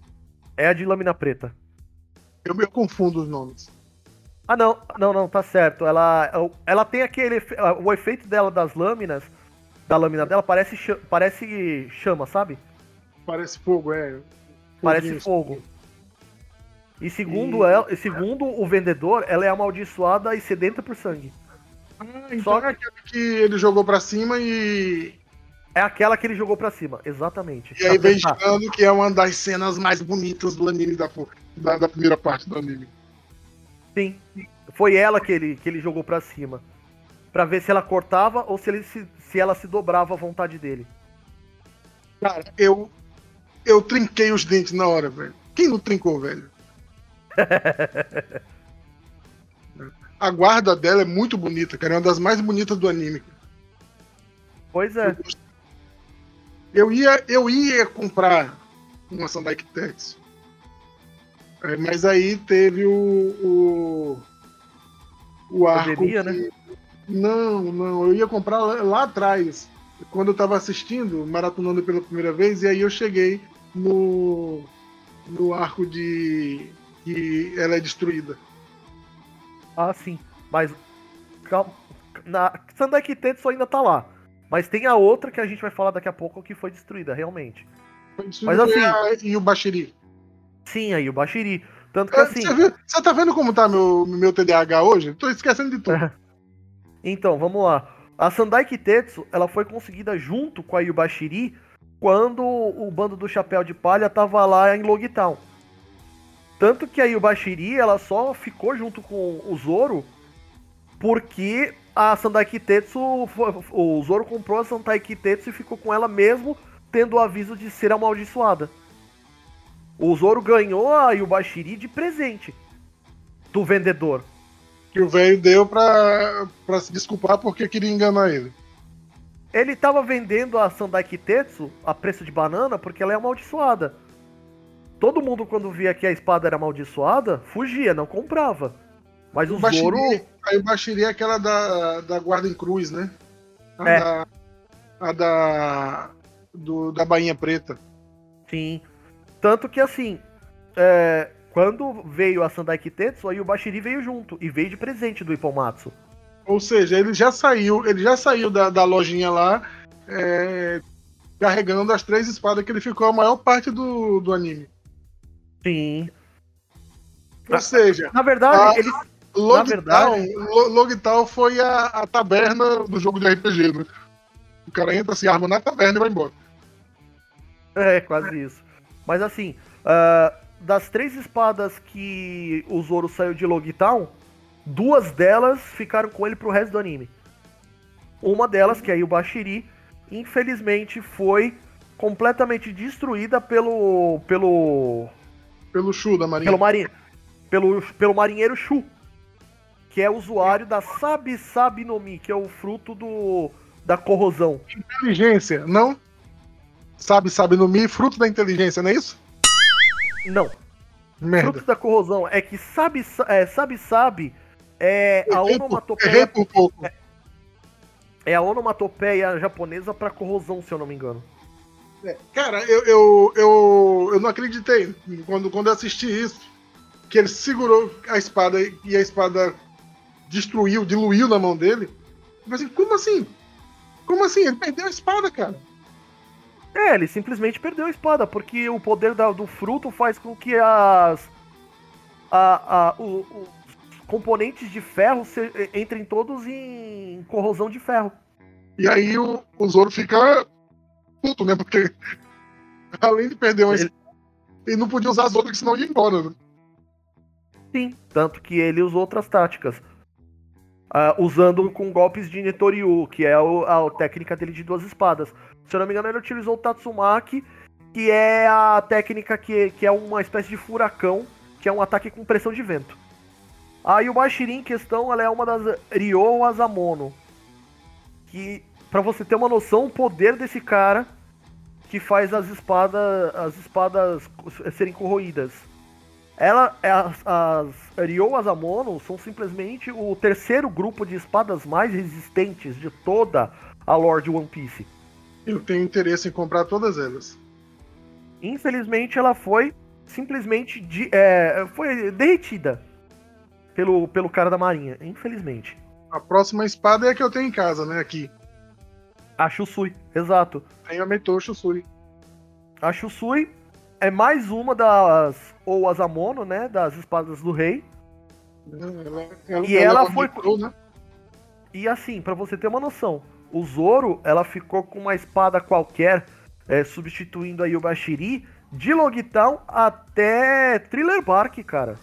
É a de lâmina preta. Eu me confundo os nomes. Ah, não, não, não, tá certo. Ela, ela tem aquele. efe- O efeito dela das lâminas, da lâmina dela, parece, parece chama, sabe? Parece fogo, é. Parece Foguinho. fogo. E segundo, E- ela, segundo o vendedor, ela é amaldiçoada e sedenta por sangue. Ah, então Só- é aquela que ele jogou pra cima e. É aquela que ele jogou pra cima, exatamente. E aí vem que é uma das cenas mais bonitas do anime da, da, da primeira parte do anime. Sim. Foi ela que ele, que ele jogou pra cima. Pra ver se ela cortava ou se, ele se, se ela se dobrava à vontade dele. Cara, eu. Eu trinquei os dentes na hora, velho. Quem não trincou, velho? A guarda dela é muito bonita, cara. É uma das mais bonitas do anime. Pois é. Eu ia, eu ia comprar uma Sandai Kitetsu. É, mas aí teve o. O, o arco. Pandemia, que- né? Não, não. Eu ia comprar lá, lá atrás. Quando eu tava assistindo, maratonando pela primeira vez, e aí eu cheguei no. No arco de. que ela é destruída. Ah, sim. Mas. Calma. Na, Sandai Kitetsu ainda tá lá. Mas tem a outra que a gente vai falar daqui a pouco que foi destruída, realmente. Foi destruída Mas assim- e a- o Bashiri. Sim, aí o Bashiri. Tanto que É, assim. Você, viu- você tá vendo como tá meu, meu TDAH hoje? Tô esquecendo de tudo. Então, vamos lá. A Sandai Kitetsu, ela foi conseguida junto com a Yubashiri quando o bando do Chapéu de Palha tava lá em Logtown. Tanto que a Yubashiri, ela só ficou junto com o Zoro porque a Sandai Kitetsu, fo- o Zoro comprou a Sandai Kitetsu e ficou com ela mesmo tendo o aviso de ser amaldiçoada. O Zoro ganhou a Yubashiri de presente do vendedor. Que o velho deu pra, pra se desculpar porque queria enganar ele. Ele tava vendendo a Sandai Kitetsu a preço de banana porque ela é amaldiçoada. Todo mundo quando via que a espada era amaldiçoada, fugia, não comprava. Mas o, O Zoro. aí o Bashiri é aquela da, da Guarda em Cruz, né? A É. da. A da. Do, da Bainha Preta. Sim. Tanto que assim, é, quando veio a Sandai Kitetsu, aí o Bashiri veio junto. E veio de presente do Ippomatsu. Ou seja, ele já saiu, ele já saiu da, da lojinha lá, é, carregando as três espadas que ele ficou a maior parte do, do anime. Sim. Ou seja, Na verdade, Ah, ele. Logtown, verdade- foi a, a taberna do jogo de RPG, né? O cara entra, se arma na taberna e vai embora. É, quase isso. Mas assim, ah, das três espadas que o Zoro saiu de Logtown, duas delas ficaram com ele pro resto do anime. Uma delas, que é o Bashiri, infelizmente foi completamente destruída pelo. pelo. Pelo Shu da Marinha. pelo, mari, pelo, pelo marinheiro Shu. Que é usuário da Sabi Sabi no Mi, que é o fruto do. da corrosão. Inteligência, não? Sabe, sabe no Mi, fruto da inteligência, não é isso? Não, Merda. Frutos da corrosão é que sabe, é, sabe, sabe, é a por- onomatopeia, por pouco. é a onomatopeia japonesa pra corrosão, se eu não me engano. É, Cara, eu, eu, eu, eu não acreditei quando, quando eu assisti isso. Que ele segurou a espada e a espada destruiu, diluiu na mão dele. Mas assim, como assim? Como assim? Ele perdeu a espada, cara. É, ele simplesmente perdeu a espada, porque o poder da- do fruto faz com que as. A, a- o- os componentes de ferro se- entrem todos em corrosão de ferro. E aí o, o Zoro fica puto, né? Porque além de perder uma Ele- espada, ele não podia usar as outras, senão ia embora. Né? Sim, tanto que ele usou outras táticas. Ah, usando com golpes de Netoryu, que é o- a, técnica dele de duas espadas. Se eu não me engano, ele utilizou o Tatsumaki, que é a técnica que, que é uma espécie de furacão, que é um ataque com pressão de vento. Aí o Bashiri em questão, ela é uma das Ryo Asamono. Que, pra você ter uma noção, o poder desse cara que faz as espadas, as espadas serem corroídas. Ela, é as, as Ryo Asamono são simplesmente o terceiro grupo de espadas mais resistentes de toda a lore de One Piece. Eu tenho interesse em comprar todas elas. Infelizmente, ela foi simplesmente de, é, foi derretida pelo, pelo cara da marinha. Infelizmente. A próxima espada é a que eu tenho em casa, né? Aqui. A Shusui, exato. Tem a Metou Shusui. A Shusui é mais uma das ou Asamono, né, das espadas do rei. Ela, ela, E ela é foi- Metou, né? E assim, pra você ter uma noção, o Zoro, ela ficou com uma espada qualquer, é, substituindo aí o Bashiri, de Logtown até Thriller Bark, cara.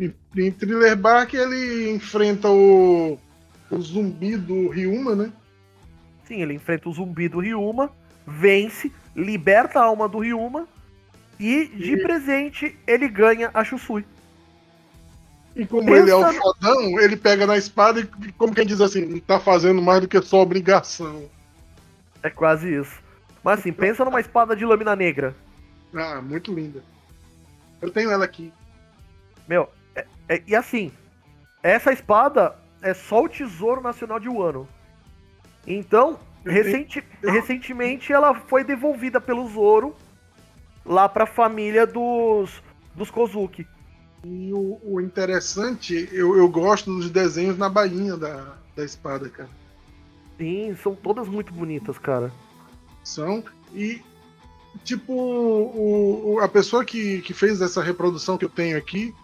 E, em Thriller Bark ele enfrenta o, o zumbi do Ryuma, né? Sim, ele enfrenta o zumbi do Ryuma, vence, liberta a alma do Ryuma e, de E- presente, ele ganha a Shusui. E como Pensa ele é o fodão, ele pega na espada e, como quem diz assim, não tá fazendo mais do que sua obrigação. É quase isso. Mas assim, pensa numa espada de lâmina negra. Ah, muito linda. Eu tenho ela aqui. Meu, é- é- e assim, essa espada é só o Tesouro Nacional de Wano. Então, recenti- recentemente ela foi devolvida pelo Zoro lá pra família dos, dos Kozuki. E o, o interessante, eu, eu gosto dos desenhos na bainha da, da espada, cara. Sim, são todas muito bonitas, cara. São. E, tipo, o, o- a pessoa que, que fez essa reprodução que eu tenho aqui,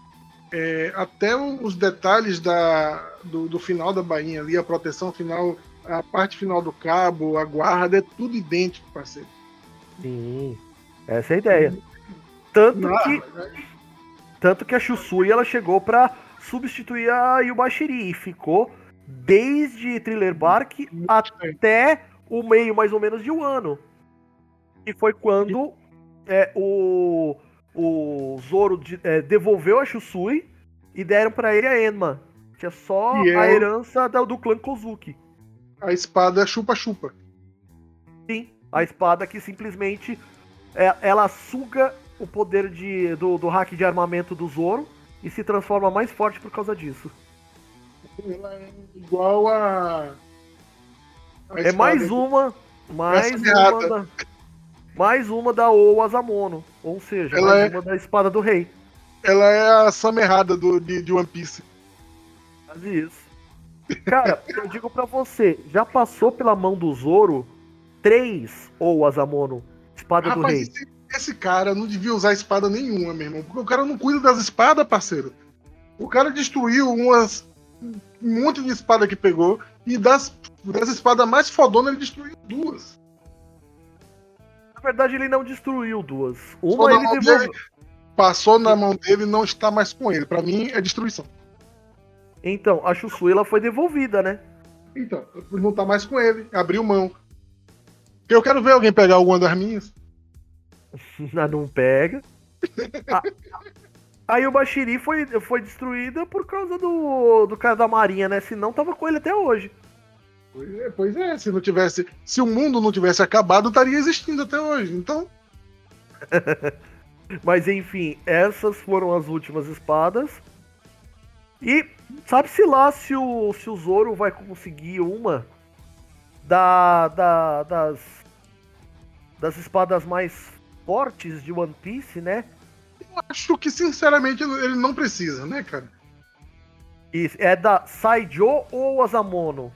é, até os detalhes da, do, do final da bainha ali, a proteção final, a parte final do cabo, a guarda, é tudo idêntico, parceiro. Sim, essa é a ideia. Tanto Ah, que, tanto que a Shusui ela chegou pra substituir a Yubashiri e ficou desde Thriller Bark até o meio mais ou menos de um ano. E foi quando é, o, o Zoro de- é, devolveu a Shusui e deram pra ele a Enma, é só E é a o- herança da- do clã Kozuki. a espada chupa-chupa. Sim, a espada que simplesmente é, ela suga o poder de, do, do hack de armamento do Zoro e se transforma mais forte por causa disso. Ela é igual a. a É mais uma. Mais uma da. Mais uma da O Asamono. Ou seja, Ela mais é- uma da espada do rei. Ela é a Sama errada do, de, de One Piece. Quase isso. Cara, eu digo pra você, já passou pela mão do Zoro três ou Asamono, espada do rei. esse, esse cara não devia usar espada nenhuma, meu irmão. Porque o cara não cuida das espadas, parceiro. O cara destruiu umas. Um monte de espada que pegou. E das, das espadas mais fodonas, ele destruiu duas. Na verdade, ele não destruiu duas. Uma ele devolveu. dele, Passou na mão dele e não está mais com ele. Pra mim, é destruição. Então, a Chussuela foi devolvida, né? Então, não tá mais com ele. Abriu mão. Eu quero ver alguém pegar alguma das minhas. Ah, não pega. Ah, Aí o Bashiri foi, foi destruída por causa do, do cara da Marinha, né? Senão tava com ele até hoje. Pois é, pois é, se não tivesse. Se o mundo não tivesse acabado, estaria existindo até hoje. Então, Mas enfim, essas foram as últimas espadas. E sabe-se lá se o, se o Zoro vai conseguir uma da, da- das, das espadas mais fortes de One Piece, né? acho que sinceramente ele não precisa, né, cara? E é da Saijo ou Asamono?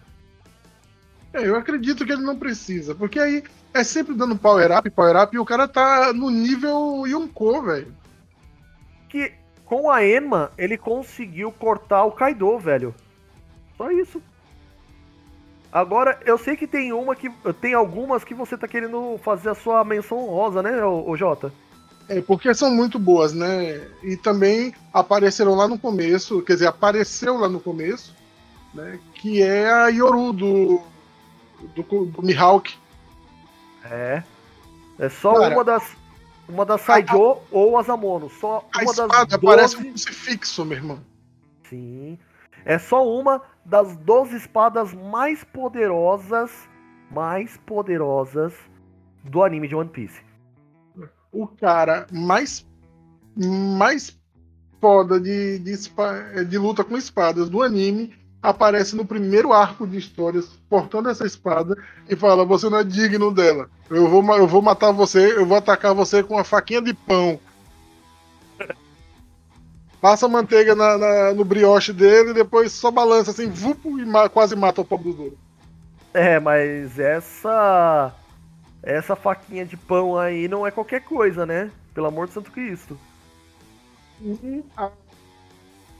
É, eu acredito que ele não precisa, porque aí é sempre dando power up, power up, e o cara tá no nível Yonko, velho. Que com a Enma ele conseguiu cortar o Kaido, velho. Só isso. Agora, eu sei que tem uma que. Tem algumas que você tá querendo fazer a sua menção honrosa, né, ô, ô Jota? É, porque são muito boas, né? E também apareceram lá no começo, quer dizer, apareceu lá no começo, né? Que é a Yoru do, do, do Mihawk. É. É só Cara, uma das. Uma das Saijo ou Asamono. Só A uma espada das parece um 12... crucifixo, meu irmão. Sim. É só uma das 12 espadas mais poderosas. Mais poderosas do anime de One Piece. o cara mais mais foda de, de, de luta com espadas do anime aparece no primeiro arco de histórias portando essa espada e fala: Você não é digno dela. Eu vou, eu vou matar você, eu vou atacar você com uma faquinha de pão. Passa manteiga na- na- no brioche dele e depois só balança assim, vupo, e ma- quase mata o pobre do Zoro. É, mas essa. Essa faquinha de pão aí não é qualquer coisa, né? Pelo amor de Santo Cristo.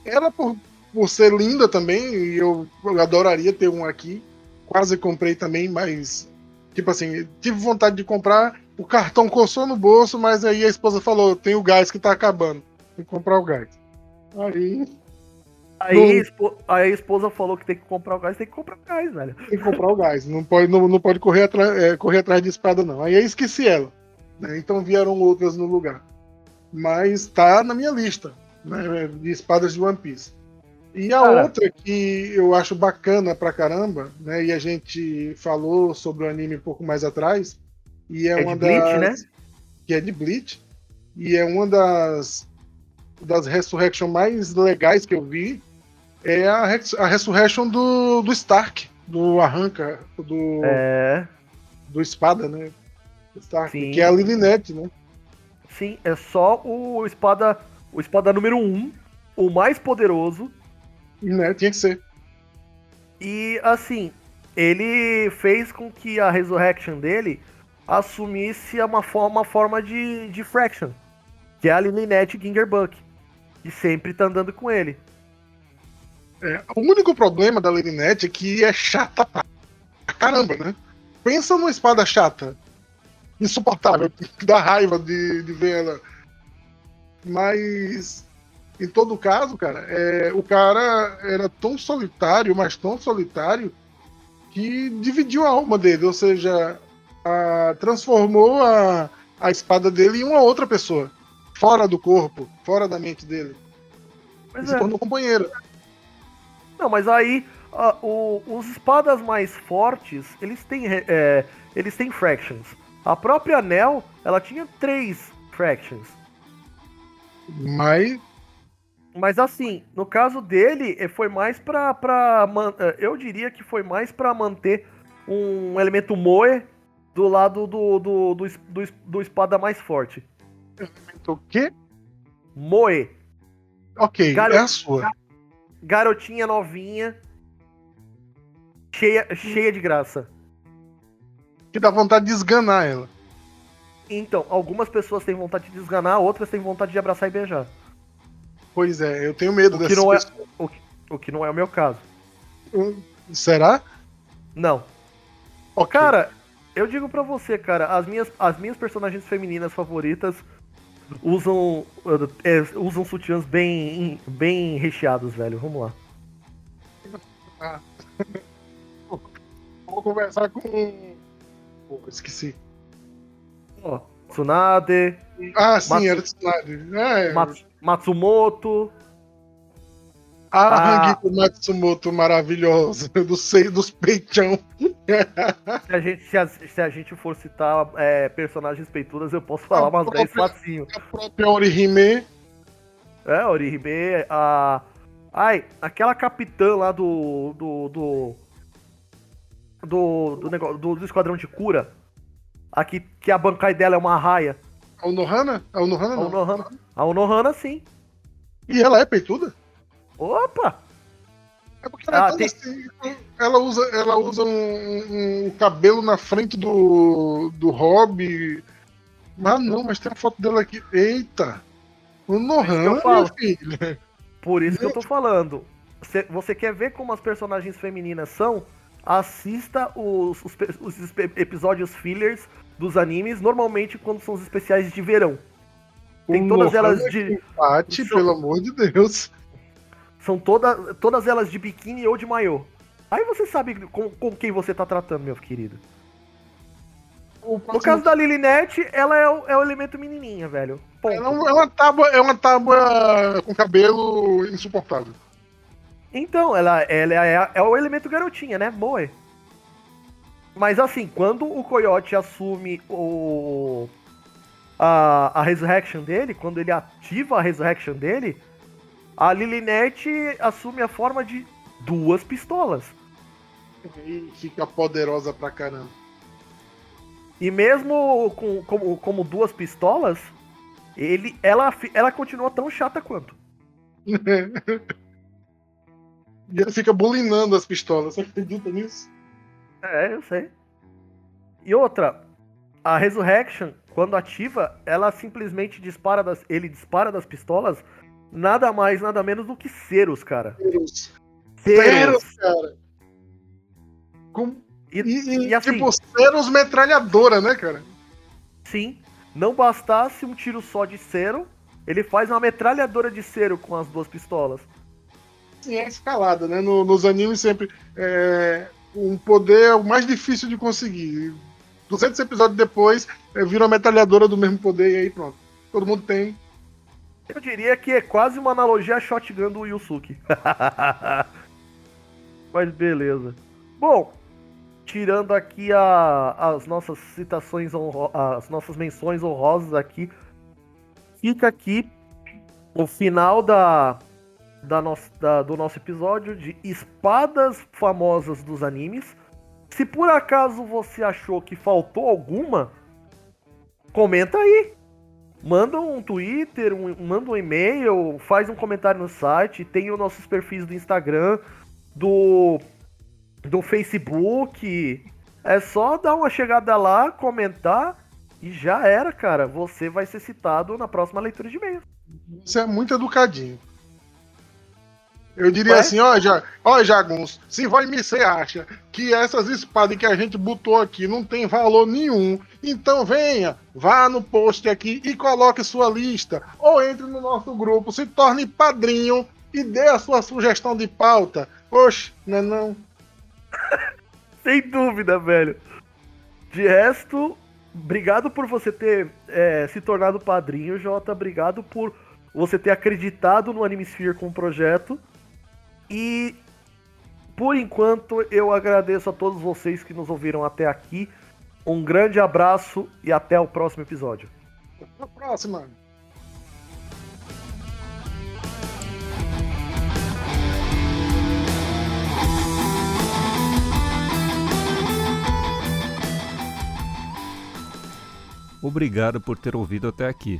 Era por, por ser linda também, e eu adoraria ter um aqui. Quase comprei também, mas. Tipo assim, tive vontade de comprar, o cartão coçou no bolso, mas aí a esposa falou: tem o gás que tá acabando. Tem que comprar o gás. Aí Aí, Não. aí a esposa falou que tem que comprar o gás, tem que comprar o gás, velho. tem que comprar o gás. Não pode, não, não pode correr, atra- é, correr atrás de espada, não. Aí eu esqueci ela. né? Então vieram outras no lugar. Mas tá na minha lista né, de espadas de One Piece. E a Cara. outra que eu acho bacana pra caramba, né? E a gente falou sobre o anime um pouco mais atrás. E é, É de uma Bleach, das. Que é de Bleach. E é uma das. Das Resurrection mais legais que eu vi. É a, a Resurrection do, do Stark. Do Arranca. Do, É. do Espada, né? Stark, Sim. que é a Lilinette, né? Sim, é só o espada. O espada número 1, um, o mais poderoso. Né? Tinha que ser. E assim, ele fez com que a resurrection dele assumisse uma forma, uma forma de, de fraction. Que é a Lilinette Gingerbuck. Que sempre tá andando com ele. É, o único problema da Lilinette é que é chata pra caramba, né? Pensa numa espada chata. Insuportável. Que dá raiva de, de ver ela. Mas. Em todo caso, cara, é, o cara era tão solitário, mas tão solitário, que dividiu a alma dele, ou seja, a- transformou a, a espada dele em uma outra pessoa, fora do corpo, fora da mente dele. Se é. tornou companheiro. Não, mas aí ah, o- os espadas mais fortes, eles têm, é, eles têm fractions. A própria Nel, ela tinha três fractions. Mas. Mas assim, no caso dele, eh, foi mais pra. pra eh, eu diria que foi mais pra manter um elemento Moe do lado do, do, do, do, do espada mais forte. O quê? Moe. Ok, é a sua. Garotinha novinha. Cheia, cheia de graça. Que dá vontade de esganar ela. Então, algumas pessoas têm vontade de desganar, outras têm vontade de abraçar e beijar. Pois é, eu tenho medo O que dessas não é-. O que, o que não é o meu caso. Será? Não. Ok. Cara, eu digo pra você, cara, as minhas, as minhas personagens femininas favoritas usam, é, usam sutiãs bem, bem recheados, velho. Vamos lá. Vou conversar com. Pô, esqueci. Ó, Tsunade, Ah, sim, Matsu- era Tsunade. É, Mats- Matsumoto. a Ah. Hangiko Matsumoto maravilhosa, do seio dos peitão. Se a gente, se a, se a gente for citar é, personagens peitudas, eu posso falar A umas 10 própria- facinho. A própria Orihime. É, Orihime, a. Ai, aquela capitã lá do. do. do. do, do, negócio, do, do esquadrão de cura. Aqui, que a bancai dela é uma raia. A Unohana? A Unohana A não. Unohana, a Unohana sim. E ela é peituda? Opa! É porque ela, Ah, é toda tem- assim, ela usa, ela usa um, um cabelo na frente do, do Hobby. Mas não, mas tem uma foto dela aqui. Eita! O eu Nohan, falo. minha filha. Por isso que eu tô falando. Cê- Você quer ver como as personagens femininas são? Assista os, os os episódios fillers dos animes, normalmente quando são os especiais de verão. Tem O todas elas de. Empate, são- pelo amor de Deus. São toda, todas elas de biquíni ou de maiô. Aí você sabe com, com quem você tá tratando, meu querido. No caso da Lilinette, ela é o, é o elemento menininha, velho. Ponto. Ela é é uma tábua, é uma tábua com cabelo insuportável. Então, ela, ela é, é o elemento garotinha, né? Moe. Mas assim, quando o Coyote assume o. A, a resurrection dele, quando ele ativa a resurrection dele, a Lilinette assume a forma de duas pistolas. E fica poderosa pra caramba. E mesmo com, como, como duas pistolas, ele, ela, ela continua tão chata quanto. E ela fica bulinando as pistolas. Você acredita nisso? É, eu sei. E outra, a Resurrection, quando ativa, ela simplesmente dispara das. Ele dispara das pistolas nada mais, nada menos do que Ceros, cara. Ceros. Ceros, cara. Com... E, E, e, e assim- tipo, Ceros metralhadora, né, cara? sim, não bastasse um tiro só de Cero, ele faz uma metralhadora de Cero com as duas pistolas. Sim, é escalada, né? No- nos animes sempre. É, um poder é o mais difícil de conseguir. 200 episódios depois, é, vira uma metralhadora do mesmo poder e aí pronto. Todo mundo tem. Eu diria que é quase uma analogia à shotgun do Yusuke. Mas beleza. Bom, tirando aqui a- as nossas citações, honro- as nossas menções honrosas aqui, fica aqui o final da, da nossa, da- do nosso episódio de espadas famosas dos animes. Se por acaso você achou que faltou alguma, comenta aí. Manda um Twitter, um- manda um e-mail, faz um comentário no site, tem os nossos perfis do Instagram, do, do Facebook. É só dar uma chegada lá, comentar e já era, cara. Você vai ser citado na próxima leitura de e-mail. Você é muito educadinho. Eu diria assim, ó, já, ó, Jagunço, se vai me você acha que essas espadas que a gente botou aqui não tem valor nenhum, então venha, vá no post aqui e coloque sua lista, ou entre no nosso grupo, se torne padrinho e dê a sua sugestão de pauta. Oxe, não é não? Sem dúvida, velho. De resto, obrigado por você ter é, se tornado padrinho, Jota. Obrigado por você ter acreditado no Animesphere com o projeto. E por enquanto eu agradeço a todos vocês que nos ouviram até aqui. Um grande abraço e até o próximo episódio. Até a próxima. Obrigado por ter ouvido até aqui.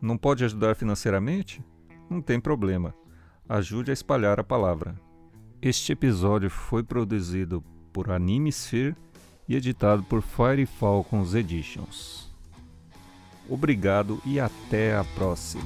Não pode ajudar financeiramente? Não tem problema. Ajude a espalhar a palavra. Este episódio foi produzido por Animesphere e editado por Fire Falcons Editions. Obrigado e até a próxima.